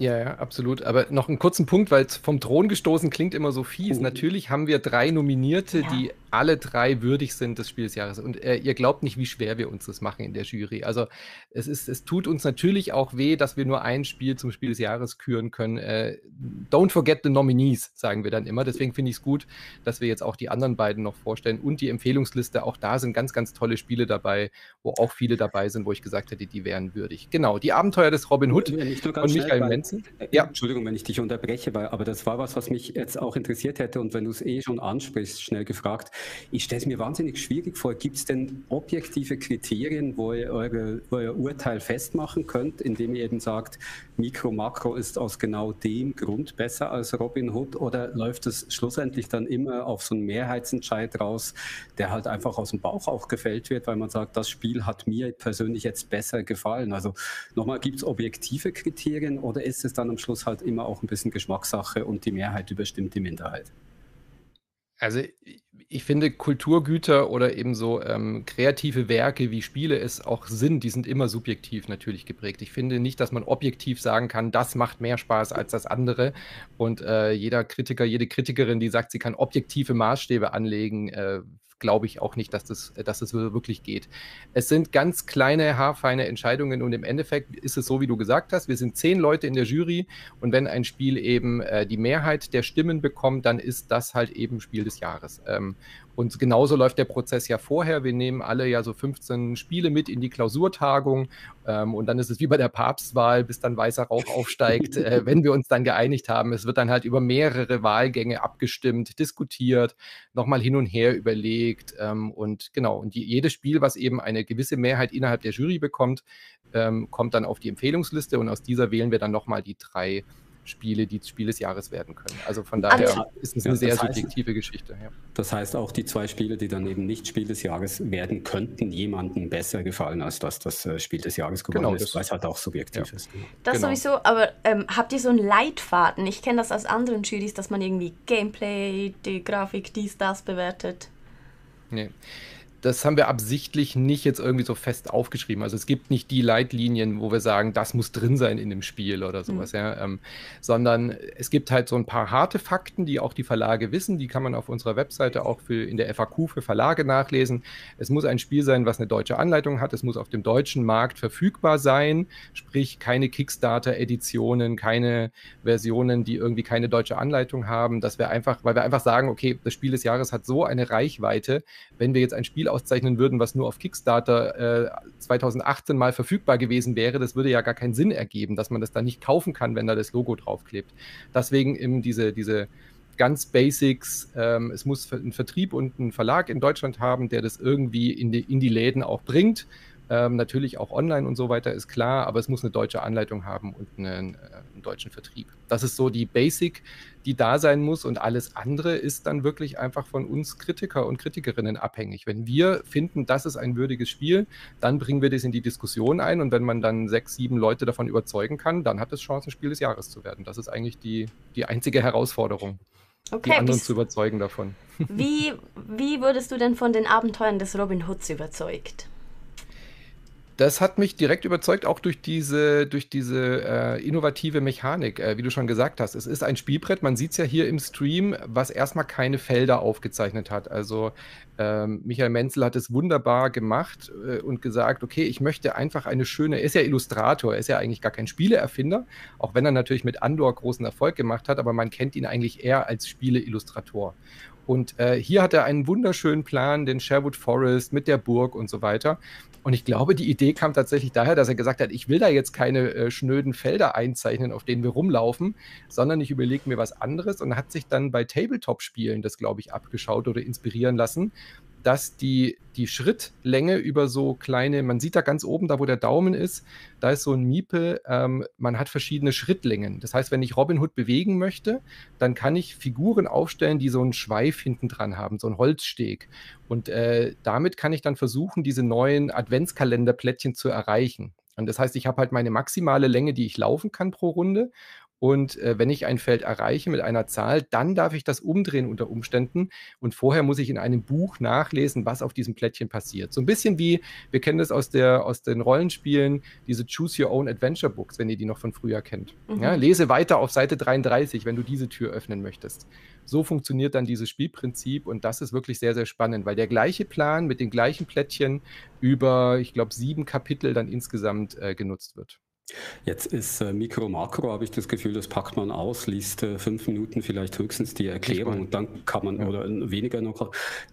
S3: Ja, ja, absolut. Aber noch einen kurzen Punkt, weil vom Thron gestoßen klingt immer so fies. Oh. Natürlich haben wir drei Nominierte, ja. die alle drei würdig sind des Spiel des Jahres. Und äh, ihr glaubt nicht, wie schwer wir uns das machen in der Jury. Also es, ist, es tut uns natürlich auch weh, dass wir nur ein Spiel zum Spiel des Jahres küren können. Äh, don't forget the nominees, sagen wir dann immer. Deswegen finde ich es gut, dass wir jetzt auch die anderen beiden noch vorstellen. Und die Empfehlungsliste, auch da sind ganz, ganz tolle Spiele dabei, wo auch viele dabei sind, wo ich gesagt hätte, die wären würdig. Genau, die Abenteuer des Robin Hood
S4: von Michael Menzel. Äh, ja. Entschuldigung, wenn ich dich unterbreche, aber das war was, was mich jetzt auch interessiert hätte. Und wenn du es eh schon ansprichst, schnell gefragt. Ich stelle es mir wahnsinnig schwierig vor. Gibt es denn objektive Kriterien, wo ihr eure, euer Urteil festmachen könnt, indem ihr eben sagt, Mikro, Makro ist aus genau dem Grund besser als Robin Hood? Oder läuft es schlussendlich dann immer auf so einen Mehrheitsentscheid raus, der halt einfach aus dem Bauch auch gefällt wird, weil man sagt, das Spiel hat mir persönlich jetzt besser gefallen? Also nochmal, gibt es objektive Kriterien oder ist es dann am Schluss halt immer auch ein bisschen Geschmackssache und die Mehrheit überstimmt die Minderheit?
S3: Also ich finde Kulturgüter oder eben so ähm, kreative Werke wie Spiele es auch sind, die sind immer subjektiv natürlich geprägt. Ich finde nicht, dass man objektiv sagen kann, das macht mehr Spaß als das andere. Und äh, jeder Kritiker, jede Kritikerin, die sagt, sie kann objektive Maßstäbe anlegen, äh, glaube ich auch nicht, dass das, dass das wirklich geht. Es sind ganz kleine, haarfeine Entscheidungen und im Endeffekt ist es so, wie du gesagt hast, wir sind zehn Leute in der Jury und wenn ein Spiel eben äh, die Mehrheit der Stimmen bekommt, dann ist das halt eben Spiel des Jahres. Ähm, und genauso läuft der Prozess ja vorher. Wir nehmen alle ja so 15 Spiele mit in die Klausurtagung ähm, und dann ist es wie bei der Papstwahl, bis dann weißer Rauch aufsteigt, äh, [LAUGHS] wenn wir uns dann geeinigt haben. Es wird dann halt über mehrere Wahlgänge abgestimmt, diskutiert, nochmal hin und her überlegt ähm, und genau. Und die, jedes Spiel, was eben eine gewisse Mehrheit innerhalb der Jury bekommt, ähm, kommt dann auf die Empfehlungsliste und aus dieser wählen wir dann nochmal die drei Spiele, die Spiel des Jahres werden können. Also von daher also, ist es eine sehr heißt, subjektive Geschichte. Ja.
S4: Das heißt, auch die zwei Spiele, die dann eben nicht Spiel des Jahres werden, könnten jemandem besser gefallen, als dass das äh, Spiel des Jahres geworden genau, ist, weil es halt auch subjektiv ja. ist.
S2: Das genau. sowieso, aber ähm, habt ihr so einen Leitfaden? Ich kenne das aus anderen Juries, dass man irgendwie Gameplay, die Grafik, dies, das bewertet.
S3: Nee das haben wir absichtlich nicht jetzt irgendwie so fest aufgeschrieben. Also es gibt nicht die Leitlinien, wo wir sagen, das muss drin sein in dem Spiel oder sowas, mhm. ja. Ähm, sondern es gibt halt so ein paar harte Fakten, die auch die Verlage wissen. Die kann man auf unserer Webseite auch für, in der FAQ für Verlage nachlesen. Es muss ein Spiel sein, was eine deutsche Anleitung hat. Es muss auf dem deutschen Markt verfügbar sein, sprich keine Kickstarter-Editionen, keine Versionen, die irgendwie keine deutsche Anleitung haben. Dass wir einfach, weil wir einfach sagen, okay, das Spiel des Jahres hat so eine Reichweite, wenn wir jetzt ein Spiel auszeichnen würden, was nur auf Kickstarter äh, 2018 mal verfügbar gewesen wäre, das würde ja gar keinen Sinn ergeben, dass man das dann nicht kaufen kann, wenn da das Logo draufklebt. Deswegen eben diese, diese ganz Basics. Ähm, es muss einen Vertrieb und einen Verlag in Deutschland haben, der das irgendwie in die, in die Läden auch bringt. Ähm, natürlich auch online und so weiter ist klar, aber es muss eine deutsche Anleitung haben und einen, äh, einen, deutschen Vertrieb. Das ist so die Basic, die da sein muss und alles andere ist dann wirklich einfach von uns Kritiker und Kritikerinnen abhängig. Wenn wir finden, das ist ein würdiges Spiel, dann bringen wir das in die Diskussion ein und wenn man dann sechs, sieben Leute davon überzeugen kann, dann hat es Chancen, Spiel des Jahres zu werden. Das ist eigentlich die, die einzige Herausforderung. Okay, die anderen zu überzeugen davon.
S2: Wie, wie wurdest du denn von den Abenteuern des Robin Hoods überzeugt?
S3: Das hat mich direkt überzeugt, auch durch diese, durch diese äh, innovative Mechanik, äh, wie du schon gesagt hast. Es ist ein Spielbrett, man sieht es ja hier im Stream, was erstmal keine Felder aufgezeichnet hat. Also ähm, Michael Menzel hat es wunderbar gemacht äh, und gesagt, okay, ich möchte einfach eine schöne, er ist ja Illustrator, er ist ja eigentlich gar kein Spieleerfinder, auch wenn er natürlich mit Andor großen Erfolg gemacht hat, aber man kennt ihn eigentlich eher als Spieleillustrator. Und äh, hier hat er einen wunderschönen Plan, den Sherwood Forest mit der Burg und so weiter. Und ich glaube, die Idee kam tatsächlich daher, dass er gesagt hat, ich will da jetzt keine äh, schnöden Felder einzeichnen, auf denen wir rumlaufen, sondern ich überlege mir was anderes und hat sich dann bei Tabletop-Spielen das, glaube ich, abgeschaut oder inspirieren lassen dass die, die Schrittlänge über so kleine, man sieht da ganz oben, da wo der Daumen ist, da ist so ein Miepel, ähm, man hat verschiedene Schrittlängen. Das heißt, wenn ich Robin Hood bewegen möchte, dann kann ich Figuren aufstellen, die so einen Schweif hinten dran haben, so einen Holzsteg. Und äh, damit kann ich dann versuchen, diese neuen Adventskalenderplättchen zu erreichen. Und das heißt, ich habe halt meine maximale Länge, die ich laufen kann pro Runde. Und äh, wenn ich ein Feld erreiche mit einer Zahl, dann darf ich das umdrehen unter Umständen. Und vorher muss ich in einem Buch nachlesen, was auf diesem Plättchen passiert. So ein bisschen wie, wir kennen das aus, der, aus den Rollenspielen, diese Choose Your Own Adventure Books, wenn ihr die noch von früher kennt. Mhm. Ja, lese weiter auf Seite 33, wenn du diese Tür öffnen möchtest. So funktioniert dann dieses Spielprinzip und das ist wirklich sehr, sehr spannend, weil der gleiche Plan mit den gleichen Plättchen über, ich glaube, sieben Kapitel dann insgesamt äh, genutzt wird.
S4: Jetzt ist äh, Mikro, Makro, habe ich das Gefühl, das packt man aus, liest äh, fünf Minuten vielleicht höchstens die Erklärung und dann kann man, ja. oder weniger noch,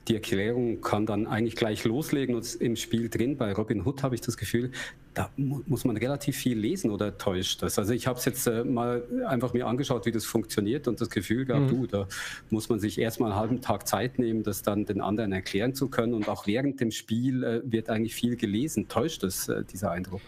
S4: die Erklärung kann dann eigentlich gleich loslegen und im Spiel drin. Bei Robin Hood habe ich das Gefühl, da mu muss man relativ viel lesen oder täuscht das? Also ich habe es jetzt äh, mal einfach mir angeschaut, wie das funktioniert und das Gefühl gehabt, mhm. du, da muss man sich erstmal einen halben Tag Zeit nehmen, das dann den anderen erklären zu können und auch während dem Spiel äh, wird eigentlich viel gelesen. Täuscht das, äh, dieser Eindruck?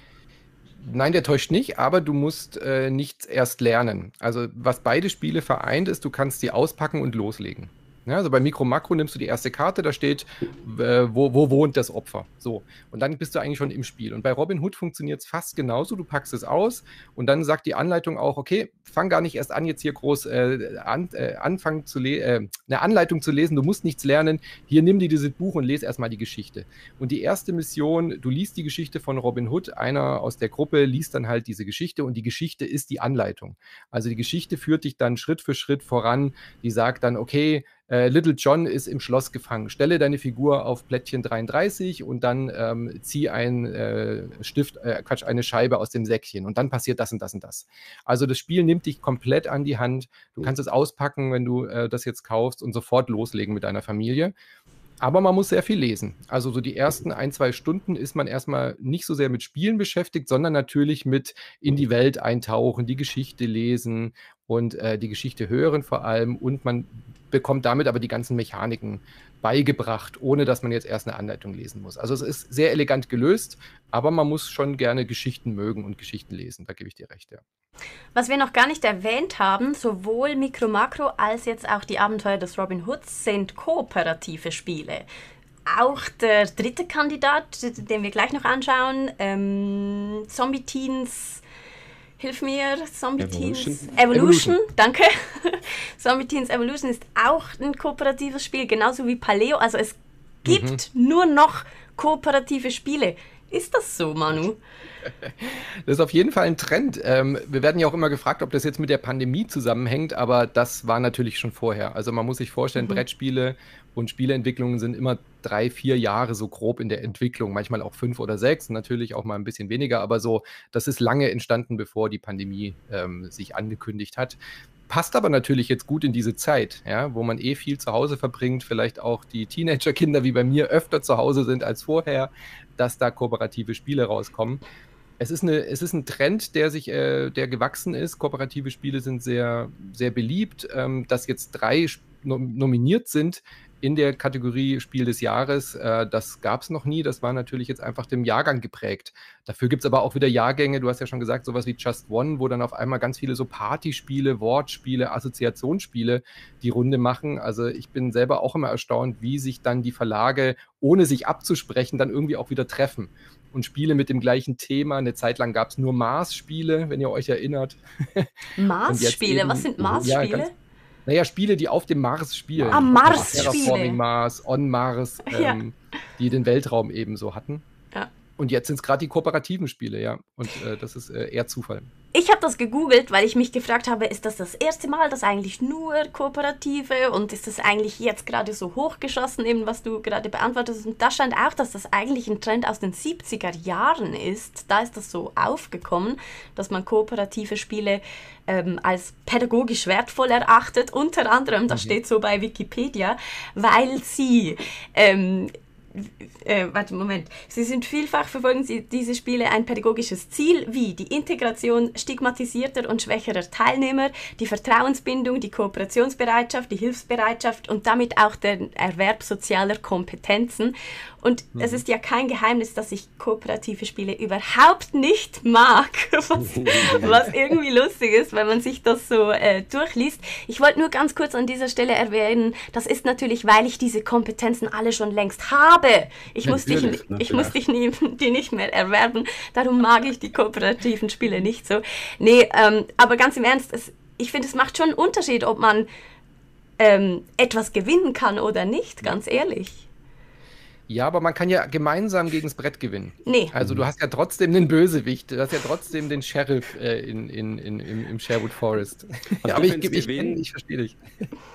S3: Nein, der täuscht nicht, aber du musst äh, nichts erst lernen. Also was beide Spiele vereint ist, du kannst sie auspacken und loslegen. Ja, also bei Mikro Makro nimmst du die erste Karte, da steht, äh, wo, wo, wohnt das Opfer. So. Und dann bist du eigentlich schon im Spiel. Und bei Robin Hood funktioniert es fast genauso. Du packst es aus und dann sagt die Anleitung auch, okay, fang gar nicht erst an, jetzt hier groß äh, an, äh, anfangen zu äh, eine Anleitung zu lesen. Du musst nichts lernen. Hier nimm dir dieses Buch und lese erstmal die Geschichte. Und die erste Mission, du liest die Geschichte von Robin Hood. Einer aus der Gruppe liest dann halt diese Geschichte und die Geschichte ist die Anleitung. Also die Geschichte führt dich dann Schritt für Schritt voran. Die sagt dann, okay, äh, Little John ist im Schloss gefangen. Stelle deine Figur auf Plättchen 33 und dann ähm, zieh ein äh, Stift, äh, Quatsch, eine Scheibe aus dem Säckchen und dann passiert das und das und das. Also das Spiel nimmt dich komplett an die Hand. Du kannst es auspacken, wenn du äh, das jetzt kaufst und sofort loslegen mit deiner Familie. Aber man muss sehr viel lesen. Also so die ersten ein, zwei Stunden ist man erstmal nicht so sehr mit Spielen beschäftigt, sondern natürlich mit in die Welt eintauchen, die Geschichte lesen und äh, die Geschichte hören vor allem. Und man bekommt damit aber die ganzen Mechaniken beigebracht, ohne dass man jetzt erst eine Anleitung lesen muss. Also es ist sehr elegant gelöst, aber man muss schon gerne Geschichten mögen und Geschichten lesen. Da gebe ich dir recht, ja.
S2: Was wir noch gar nicht erwähnt haben, sowohl Mikro Makro als jetzt auch die Abenteuer des Robin Hoods sind kooperative Spiele. Auch der dritte Kandidat, den wir gleich noch anschauen, ähm, Zombie Teens Hilf mir, Zombie Evolution. Teens. Evolution, Evolution. danke. [LAUGHS] Zombie Teens Evolution ist auch ein kooperatives Spiel, genauso wie Paleo. Also es gibt mhm. nur noch kooperative Spiele. Ist das so, Manu? [LAUGHS]
S3: Das ist auf jeden Fall ein Trend. Ähm, wir werden ja auch immer gefragt, ob das jetzt mit der Pandemie zusammenhängt, aber das war natürlich schon vorher. Also man muss sich vorstellen, mhm. Brettspiele und Spieleentwicklungen sind immer drei, vier Jahre so grob in der Entwicklung, manchmal auch fünf oder sechs, natürlich auch mal ein bisschen weniger, aber so, das ist lange entstanden, bevor die Pandemie ähm, sich angekündigt hat passt aber natürlich jetzt gut in diese Zeit, ja, wo man eh viel zu Hause verbringt, vielleicht auch die Teenagerkinder wie bei mir öfter zu Hause sind als vorher, dass da kooperative Spiele rauskommen. Es ist, eine, es ist ein Trend, der sich, äh, der gewachsen ist. Kooperative Spiele sind sehr, sehr beliebt. Ähm, dass jetzt drei nominiert sind, in der Kategorie Spiel des Jahres. Äh, das gab es noch nie. Das war natürlich jetzt einfach dem Jahrgang geprägt. Dafür gibt es aber auch wieder Jahrgänge, du hast ja schon gesagt, sowas wie Just One, wo dann auf einmal ganz viele so Partyspiele, Wortspiele, Assoziationsspiele die Runde machen. Also ich bin selber auch immer erstaunt, wie sich dann die Verlage, ohne sich abzusprechen, dann irgendwie auch wieder treffen. Und Spiele mit dem gleichen Thema. Eine Zeit lang gab es nur Mars-Spiele, wenn ihr euch erinnert. [LAUGHS]
S2: Mars-Spiele? Was sind Mars-Spiele?
S3: Ja, naja, Spiele, die auf dem Mars spielen.
S2: Ah, Mars-Spiele.
S3: Terraforming Mars, On Mars, [LAUGHS] ähm, ja. die den Weltraum eben so hatten. Ja. Und jetzt sind es gerade die kooperativen Spiele, ja. Und äh, das ist äh, eher Zufall.
S2: Ich habe das gegoogelt, weil ich mich gefragt habe, ist das das erste Mal, dass eigentlich nur Kooperative und ist das eigentlich jetzt gerade so hochgeschossen, eben was du gerade beantwortest? Und da scheint auch, dass das eigentlich ein Trend aus den 70er Jahren ist. Da ist das so aufgekommen, dass man kooperative Spiele ähm, als pädagogisch wertvoll erachtet. Unter anderem, das mhm. steht so bei Wikipedia, weil sie ähm, äh, warte, Moment. Sie sind vielfach verfolgen Sie diese Spiele ein pädagogisches Ziel wie die Integration stigmatisierter und schwächerer Teilnehmer, die Vertrauensbindung, die Kooperationsbereitschaft, die Hilfsbereitschaft und damit auch der Erwerb sozialer Kompetenzen. Und mhm. es ist ja kein Geheimnis, dass ich kooperative Spiele überhaupt nicht mag, [LAUGHS] was, was [LAUGHS] irgendwie lustig ist, wenn man sich das so äh, durchliest. Ich wollte nur ganz kurz an dieser Stelle erwähnen, das ist natürlich, weil ich diese Kompetenzen alle schon längst habe. Ich muss, dich, ich muss dich nie, [LAUGHS] die nicht mehr erwerben. Darum mag ich die kooperativen Spiele nicht so. Nee, ähm, aber ganz im Ernst, es, ich finde, es macht schon einen Unterschied, ob man ähm, etwas gewinnen kann oder nicht, ganz ehrlich.
S3: Ja, aber man kann ja gemeinsam gegen das Brett gewinnen.
S2: Nee.
S3: Also du hast ja trotzdem den Bösewicht, du hast ja trotzdem den Sheriff äh, in, in, in, im, im Sherwood Forest.
S4: Also ja, aber ich, ich, gewinnen, ich, ich verstehe dich.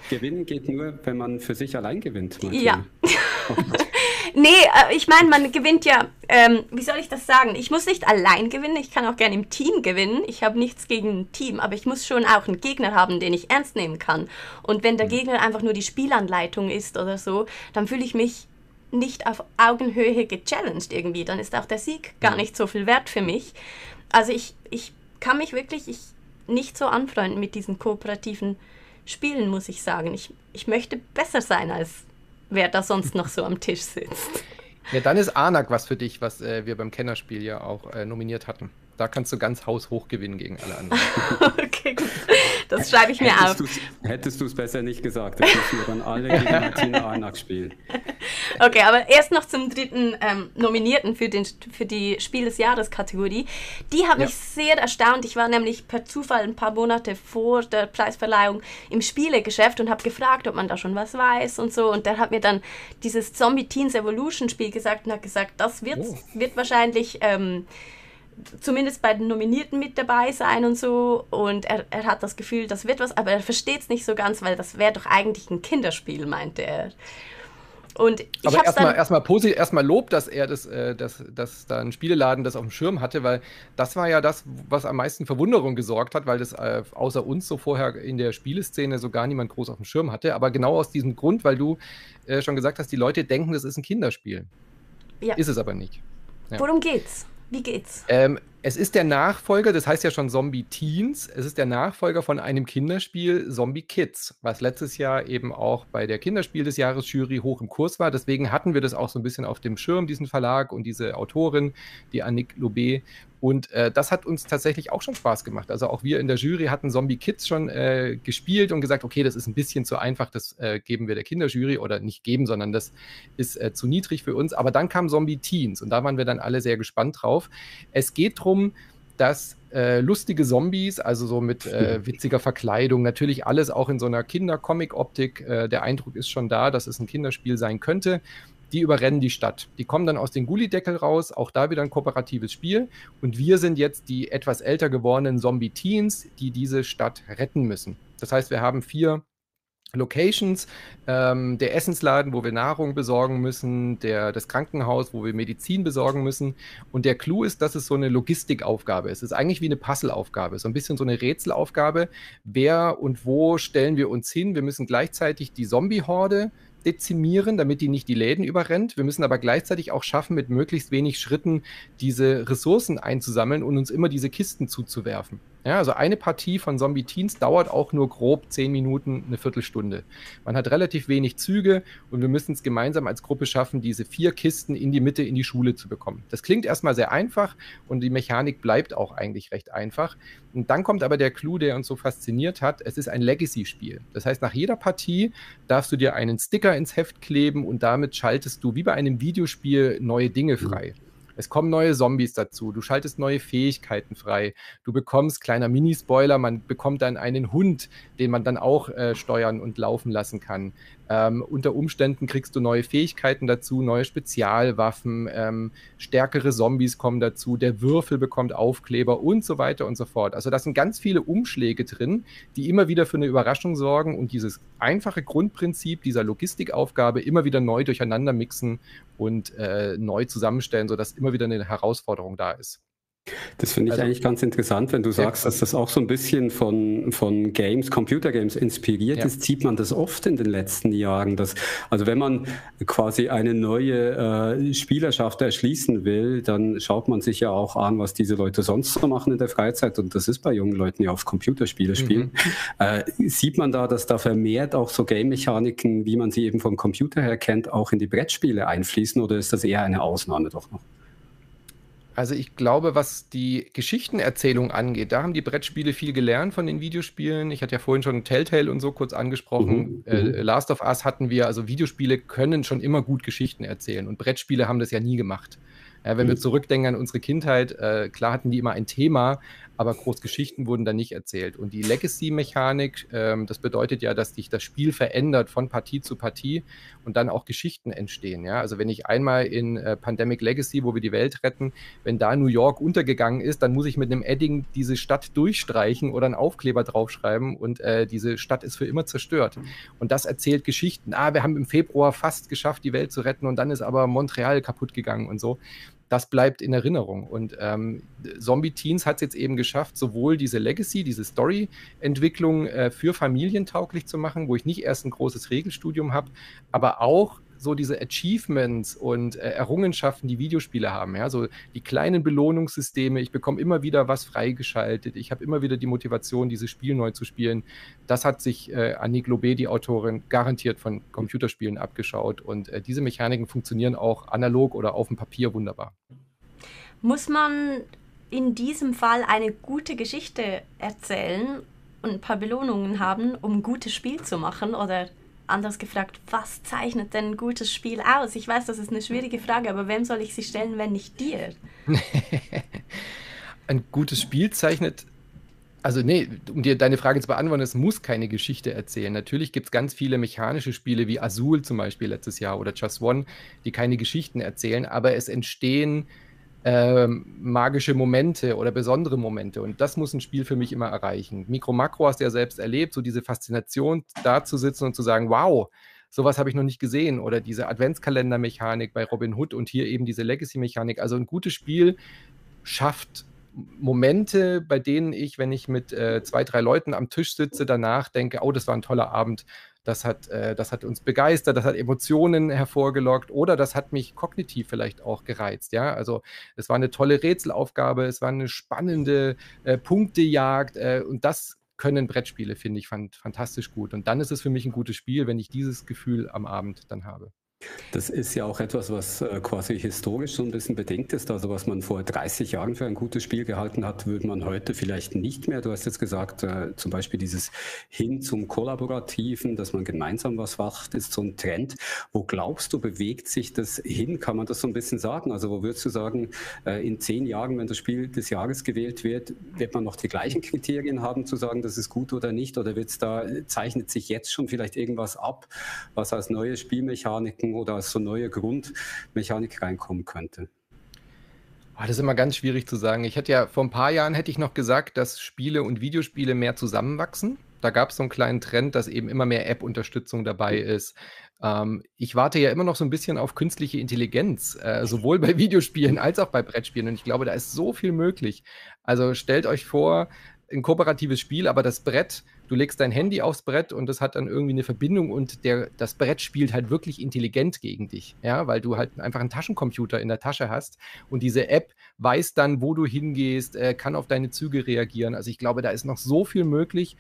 S4: Gewinnen geht nur, wenn man für sich allein gewinnt.
S2: Martin. Ja. [LAUGHS] nee, äh, ich meine, man gewinnt ja, ähm, wie soll ich das sagen? Ich muss nicht allein gewinnen, ich kann auch gerne im Team gewinnen. Ich habe nichts gegen ein Team, aber ich muss schon auch einen Gegner haben, den ich ernst nehmen kann. Und wenn der mhm. Gegner einfach nur die Spielanleitung ist oder so, dann fühle ich mich nicht auf Augenhöhe gechallenged irgendwie, dann ist auch der Sieg gar nicht so viel wert für mich. Also ich, ich kann mich wirklich ich, nicht so anfreunden mit diesen kooperativen Spielen, muss ich sagen. Ich, ich möchte besser sein, als wer da sonst noch so am Tisch sitzt. [LAUGHS]
S3: Ja, dann ist Anak was für dich, was äh, wir beim Kennerspiel ja auch äh, nominiert hatten. Da kannst du ganz haushoch gewinnen gegen alle anderen. [LAUGHS]
S2: okay, gut. Das schreibe ich mir
S4: hättest
S2: auf.
S4: hättest du es besser nicht gesagt, dann müssen wir dann alle gegen [LAUGHS] Martina Arnak spielen.
S2: Okay, aber erst noch zum dritten ähm, Nominierten für, den, für die Spiel des Jahres Kategorie. Die habe ja. ich sehr erstaunt. Ich war nämlich per Zufall ein paar Monate vor der Preisverleihung im Spielegeschäft und habe gefragt, ob man da schon was weiß und so. Und der hat mir dann dieses Zombie Teens Evolution Spiel gesagt und hat gesagt, das wird, oh. wird wahrscheinlich... Ähm, zumindest bei den Nominierten mit dabei sein und so. Und er, er hat das Gefühl, das wird was, aber er versteht es nicht so ganz, weil das wäre doch eigentlich ein Kinderspiel, meinte er. Und ich
S3: Aber erstmal erstmal erstmal Lob, dass er das, äh, dass, dass da ein Spieleladen das auf dem Schirm hatte, weil das war ja das, was am meisten Verwunderung gesorgt hat, weil das äh, außer uns so vorher in der Spieleszene so gar niemand groß auf dem Schirm hatte. Aber genau aus diesem Grund, weil du äh, schon gesagt hast, die Leute denken, das ist ein Kinderspiel. Ja. Ist es aber nicht.
S2: Ja. Worum geht's? Wie geht's?
S3: Ähm, es ist der Nachfolger, das heißt ja schon Zombie Teens, es ist der Nachfolger von einem Kinderspiel Zombie Kids, was letztes Jahr eben auch bei der Kinderspiel des Jahres Jury hoch im Kurs war. Deswegen hatten wir das auch so ein bisschen auf dem Schirm, diesen Verlag und diese Autorin, die Annick Lobé. Und äh, das hat uns tatsächlich auch schon Spaß gemacht. Also auch wir in der Jury hatten Zombie Kids schon äh, gespielt und gesagt, okay, das ist ein bisschen zu einfach, das äh, geben wir der Kinderjury oder nicht geben, sondern das ist äh, zu niedrig für uns. Aber dann kam Zombie Teens und da waren wir dann alle sehr gespannt drauf. Es geht darum, dass äh, lustige Zombies, also so mit äh, witziger Verkleidung, natürlich alles auch in so einer Kindercomic-Optik. Äh, der Eindruck ist schon da, dass es ein Kinderspiel sein könnte die überrennen die Stadt. Die kommen dann aus den Gullideckel raus, auch da wieder ein kooperatives Spiel. Und wir sind jetzt die etwas älter gewordenen Zombie-Teens, die diese Stadt retten müssen. Das heißt, wir haben vier Locations, ähm, der Essensladen, wo wir Nahrung besorgen müssen, der, das Krankenhaus, wo wir Medizin besorgen müssen. Und der Clou ist, dass es so eine Logistikaufgabe ist. Es ist eigentlich wie eine Puzzleaufgabe, so ein bisschen so eine Rätselaufgabe. Wer und wo stellen wir uns hin? Wir müssen gleichzeitig die Zombie-Horde dezimieren, damit die nicht die Läden überrennt. Wir müssen aber gleichzeitig auch schaffen, mit möglichst wenig Schritten diese Ressourcen einzusammeln und uns immer diese Kisten zuzuwerfen. Ja, also eine Partie von Zombie Teens dauert auch nur grob zehn Minuten, eine Viertelstunde. Man hat relativ wenig Züge und wir müssen es gemeinsam als Gruppe schaffen, diese vier Kisten in die Mitte in die Schule zu bekommen. Das klingt erstmal sehr einfach und die Mechanik bleibt auch eigentlich recht einfach. Und dann kommt aber der Clou, der uns so fasziniert hat. Es ist ein Legacy-Spiel. Das heißt, nach jeder Partie darfst du dir einen Sticker ins Heft kleben und damit schaltest du wie bei einem Videospiel neue Dinge frei. Es kommen neue Zombies dazu, du schaltest neue Fähigkeiten frei, du bekommst, kleiner Minispoiler, man bekommt dann einen Hund, den man dann auch äh, steuern und laufen lassen kann. Ähm, unter Umständen kriegst du neue Fähigkeiten dazu, neue Spezialwaffen, ähm, stärkere Zombies kommen dazu, der Würfel bekommt Aufkleber und so weiter und so fort. Also da sind ganz viele Umschläge drin, die immer wieder für eine Überraschung sorgen und dieses einfache Grundprinzip dieser Logistikaufgabe immer wieder neu durcheinander mixen und äh, neu zusammenstellen, sodass immer wieder eine Herausforderung da ist.
S4: Das finde ich also, eigentlich ganz interessant, wenn du sagst, dass das auch so ein bisschen von, von Games, Computergames inspiriert ja. ist, sieht man das oft in den letzten Jahren. Dass, also wenn man quasi eine neue äh, Spielerschaft erschließen will, dann schaut man sich ja auch an, was diese Leute sonst so machen in der Freizeit. Und das ist bei jungen Leuten ja auf Computerspiele spielen. Mhm. Äh, sieht man da, dass da vermehrt auch so Game-Mechaniken, wie man sie eben vom Computer her kennt, auch in die Brettspiele einfließen oder ist das eher eine Ausnahme doch noch?
S3: Also ich glaube, was die Geschichtenerzählung angeht, da haben die Brettspiele viel gelernt von den Videospielen. Ich hatte ja vorhin schon Telltale und so kurz angesprochen. Mhm. Äh, mhm. Last of Us hatten wir, also Videospiele können schon immer gut Geschichten erzählen und Brettspiele haben das ja nie gemacht. Ja, wenn mhm. wir zurückdenken an unsere Kindheit, äh, klar hatten die immer ein Thema, aber Großgeschichten wurden da nicht erzählt. Und die Legacy-Mechanik, ähm, das bedeutet ja, dass sich das Spiel verändert von Partie zu Partie und dann auch Geschichten entstehen. Ja? Also wenn ich einmal in äh, Pandemic Legacy, wo wir die Welt retten, wenn da New York untergegangen ist, dann muss ich mit einem Edding diese Stadt durchstreichen oder einen Aufkleber draufschreiben und äh, diese Stadt ist für immer zerstört. Und das erzählt Geschichten. Ah, wir haben im Februar fast geschafft, die Welt zu retten und dann ist aber Montreal kaputt gegangen und so das bleibt in Erinnerung. Und ähm, Zombie Teens hat es jetzt eben geschafft, sowohl diese Legacy, diese Story-Entwicklung äh, für Familien tauglich zu machen, wo ich nicht erst ein großes Regelstudium habe, aber auch so diese Achievements und äh, Errungenschaften, die Videospiele haben. Ja? So die kleinen Belohnungssysteme, ich bekomme immer wieder was freigeschaltet, ich habe immer wieder die Motivation, dieses Spiel neu zu spielen. Das hat sich äh, Annie Globé, die Autorin, garantiert von Computerspielen abgeschaut. Und äh, diese Mechaniken funktionieren auch analog oder auf dem Papier wunderbar.
S2: Muss man in diesem Fall eine gute Geschichte erzählen und ein paar Belohnungen haben, um ein gutes Spiel zu machen? Oder anders gefragt, was zeichnet denn ein gutes Spiel aus? Ich weiß, das ist eine schwierige Frage, aber wem soll ich sie stellen, wenn nicht dir? [LAUGHS]
S3: ein gutes Spiel zeichnet. Also, nee, um dir deine Frage zu beantworten, es muss keine Geschichte erzählen. Natürlich gibt es ganz viele mechanische Spiele wie Azul zum Beispiel letztes Jahr oder Just One, die keine Geschichten erzählen, aber es entstehen ähm, magische Momente oder besondere Momente. Und das muss ein Spiel für mich immer erreichen. Mikro Makro hast du ja selbst erlebt, so diese Faszination da zu sitzen und zu sagen, wow, sowas habe ich noch nicht gesehen. Oder diese Adventskalender-Mechanik bei Robin Hood und hier eben diese Legacy-Mechanik. Also ein gutes Spiel schafft Momente, bei denen ich, wenn ich mit äh, zwei, drei Leuten am Tisch sitze, danach denke, oh, das war ein toller Abend das hat, äh, das hat uns begeistert, das hat Emotionen hervorgelockt oder das hat mich kognitiv vielleicht auch gereizt. Ja, also es war eine tolle Rätselaufgabe, es war eine spannende äh, Punktejagd äh, und das können Brettspiele, finde ich, fand, fantastisch gut. Und dann ist es für mich ein gutes Spiel, wenn ich dieses Gefühl am Abend dann habe.
S4: Das ist ja auch etwas, was äh, quasi historisch so ein bisschen bedingt ist. Also was man vor 30 Jahren für ein gutes Spiel gehalten hat, würde man heute vielleicht nicht mehr. Du hast jetzt gesagt, äh, zum Beispiel dieses hin zum Kollaborativen, dass man gemeinsam was macht, ist so ein Trend. Wo glaubst du, bewegt sich das hin? Kann man das so ein bisschen sagen? Also wo würdest du sagen, äh, in zehn Jahren, wenn das Spiel des Jahres gewählt wird, wird man noch die gleichen Kriterien haben, zu sagen, das ist gut oder nicht? Oder wird's da, zeichnet sich jetzt schon vielleicht irgendwas ab, was als neue Spielmechaniken Oder als so neue Grundmechanik reinkommen könnte?
S3: Oh, das ist immer ganz schwierig zu sagen. Ich hätte ja vor ein paar Jahren hätte ich noch gesagt, dass Spiele und Videospiele mehr zusammenwachsen. Da gab es so einen kleinen Trend, dass eben immer mehr App-Unterstützung dabei ist. Ähm, ich warte ja immer noch so ein bisschen auf künstliche Intelligenz, äh, sowohl bei Videospielen als auch bei Brettspielen. Und ich glaube, da ist so viel möglich. Also stellt euch vor, ein kooperatives Spiel, aber das Brett, du legst dein Handy aufs Brett und das hat dann irgendwie eine Verbindung und der, das Brett spielt halt wirklich intelligent gegen dich, ja, weil du halt einfach einen Taschencomputer in der Tasche hast und diese App weiß dann, wo du hingehst, äh, kann auf deine Züge reagieren. Also ich glaube, da ist noch so viel möglich,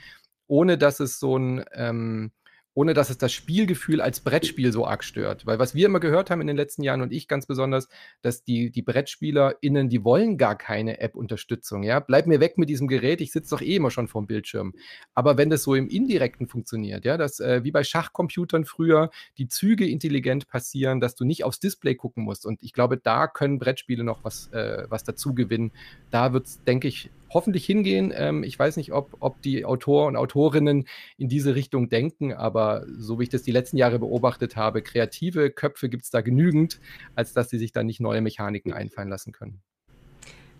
S3: ohne dass es so ein ähm, ohne dass es das Spielgefühl als Brettspiel so arg stört. Weil was wir immer gehört haben in den letzten Jahren und ich ganz besonders, dass die, die BrettspielerInnen, die wollen gar keine App-Unterstützung. Ja? Bleib mir weg mit diesem Gerät, ich sitze doch eh immer schon vorm Bildschirm. Aber wenn das so im Indirekten funktioniert, ja, dass äh, wie bei Schachcomputern früher die Züge intelligent passieren, dass du nicht aufs Display gucken musst. Und ich glaube, da können Brettspiele noch was, äh, was dazu gewinnen. Da wird es, denke ich, hoffentlich hingehen. Ähm, ich weiß nicht, ob, ob die Autoren und Autorinnen in diese Richtung denken, aber so wie ich das die letzten Jahre beobachtet habe, kreative Köpfe gibt es da genügend, als dass sie sich da nicht neue Mechaniken einfallen lassen können.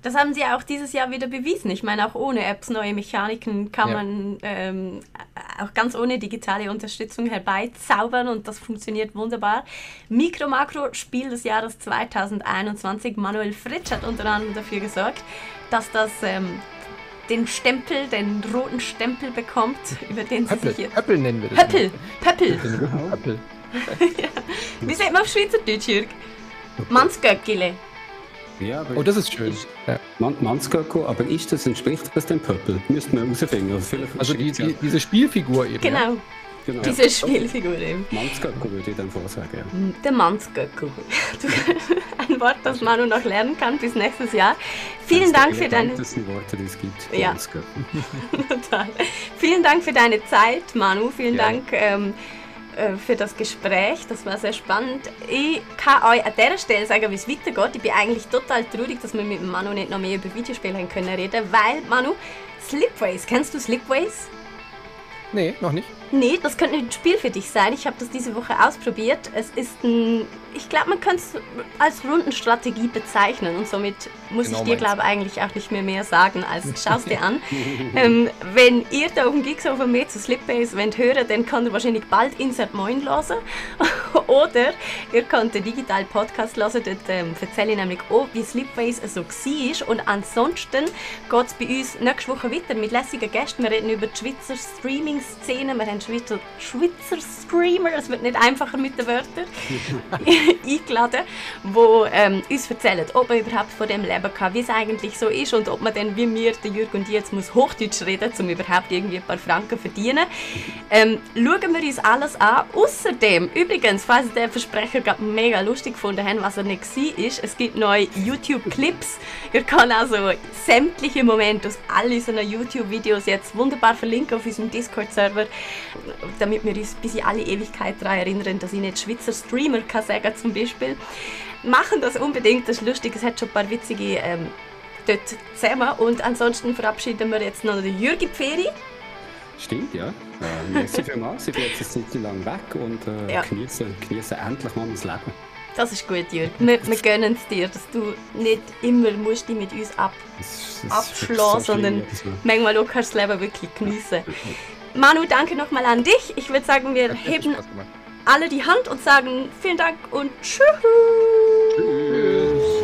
S2: Das haben sie auch dieses Jahr wieder bewiesen. Ich meine, auch ohne Apps, neue Mechaniken kann ja. man ähm, auch ganz ohne digitale Unterstützung herbeizaubern und das funktioniert wunderbar. Mikro Makro Spiel des Jahres 2021. Manuel Fritsch hat unter anderem dafür gesorgt, dass das ähm, den Stempel, den roten Stempel bekommt, [LAUGHS] über den
S3: Pöppel,
S2: sie sich
S3: jetzt... Pöppel nennen wir das.
S2: Pöppel, Pöppel.
S3: Pöppel. [LAUGHS]
S2: ja. Wie sagt man auf Schweizerdeutsch, Jürg? Mannsgöckele.
S4: Ja, aber
S3: oh, das ist schön. Ja.
S4: Man Mannsgöcko, aber ist das, entspricht das dem Pöppel? Müssten wir herausfinden.
S3: Also, also die, die, diese Spielfigur eben.
S2: Genau. Ja? Genau. Diese Spielfigur eben.
S4: Mannsgöcko würde ich dann vorsagen. Ja.
S2: Der Mannsgöcko. [LAUGHS] Ein Wort, das Manu noch lernen kann bis nächstes Jahr. Vielen Dank für deine...
S4: Worte, die es gibt.
S2: Ja. [LAUGHS] [LAUGHS] Total. Vielen Dank für deine Zeit, Manu. Vielen ja. Dank... Ähm, äh, für das Gespräch. Das war sehr spannend. Ich kann euch an dieser Stelle sagen, wie es weitergeht. Ich bin eigentlich total traurig, dass wir mit Manu nicht noch mehr über Videospiele haben können reden, weil Manu, Slipways, kennst du Slipways?
S3: Nee, noch nicht.
S2: Nee, das könnte ein Spiel für dich sein. Ich habe das diese Woche ausprobiert. Es ist ein, ich glaube, man könnte es als Rundenstrategie bezeichnen und somit muss genau ich dir, glaube ich, eigentlich auch nicht mehr mehr sagen, als [LAUGHS] schau es dir an. ähm, wenn ihr da auf dem Geeksofer mehr zu Slipbase wollt hören, dann könnt ihr wahrscheinlich bald Insert Moin hören. [LAUGHS] Oder ihr könnt den digitalen Podcast hören, dort ähm, erzähle ich nämlich auch, wie Slipbase so war. Und ansonsten geht es bei uns nächste Woche weiter mit lässigen Gästen. Wir reden über die Schweizer Streaming-Szene, wir haben Schweizer, Schweizer Streamer, es wird nicht einfacher mit den Wörtern, [LAUGHS] [LAUGHS] eingeladen, die ähm, uns erzählen, ob man überhaupt von dem leben kann, wie es eigentlich so ist und ob man dann, wie wir, der Jürg und ich, jetzt muss Hochdeutsch reden um überhaupt irgendwie ein paar Franken verdienen. Ähm, schauen wir uns alles an. Außerdem, übrigens, falls den Versprecher gerade mega lustig gefunden habt, was er nicht war, ist, es gibt neue YouTube-Clips. Ihr könnt also sämtliche Momente aus all unseren YouTube-Videos jetzt wunderbar verlinken auf unserem Discord-Server damit wir uns bis in alle Ewigkeit daran erinnern, dass ich nicht Schweizer Streamer kann sagen zum Beispiel. Machen das unbedingt, das ist lustig, es hat schon ein paar witzige ähm, dort zusammen und ansonsten verabschieden wir jetzt noch den Jürgi Pferi.
S4: Stimmt, ja. Äh, merci vielmals, ich bin jetzt eine Zeit lang weg und äh, ja. genieße, genieße endlich mal mein Leben.
S2: Das ist gut, Jürg. Wir, wir gönnen es dir, dass du nicht immer musst dich mit uns ab, abschlagen, so sondern manchmal auch kannst du das Leben wirklich genießen. Manu, danke nochmal an dich. Ich würde sagen, wir heben alle die Hand und sagen vielen Dank und tschüss. Tschüss.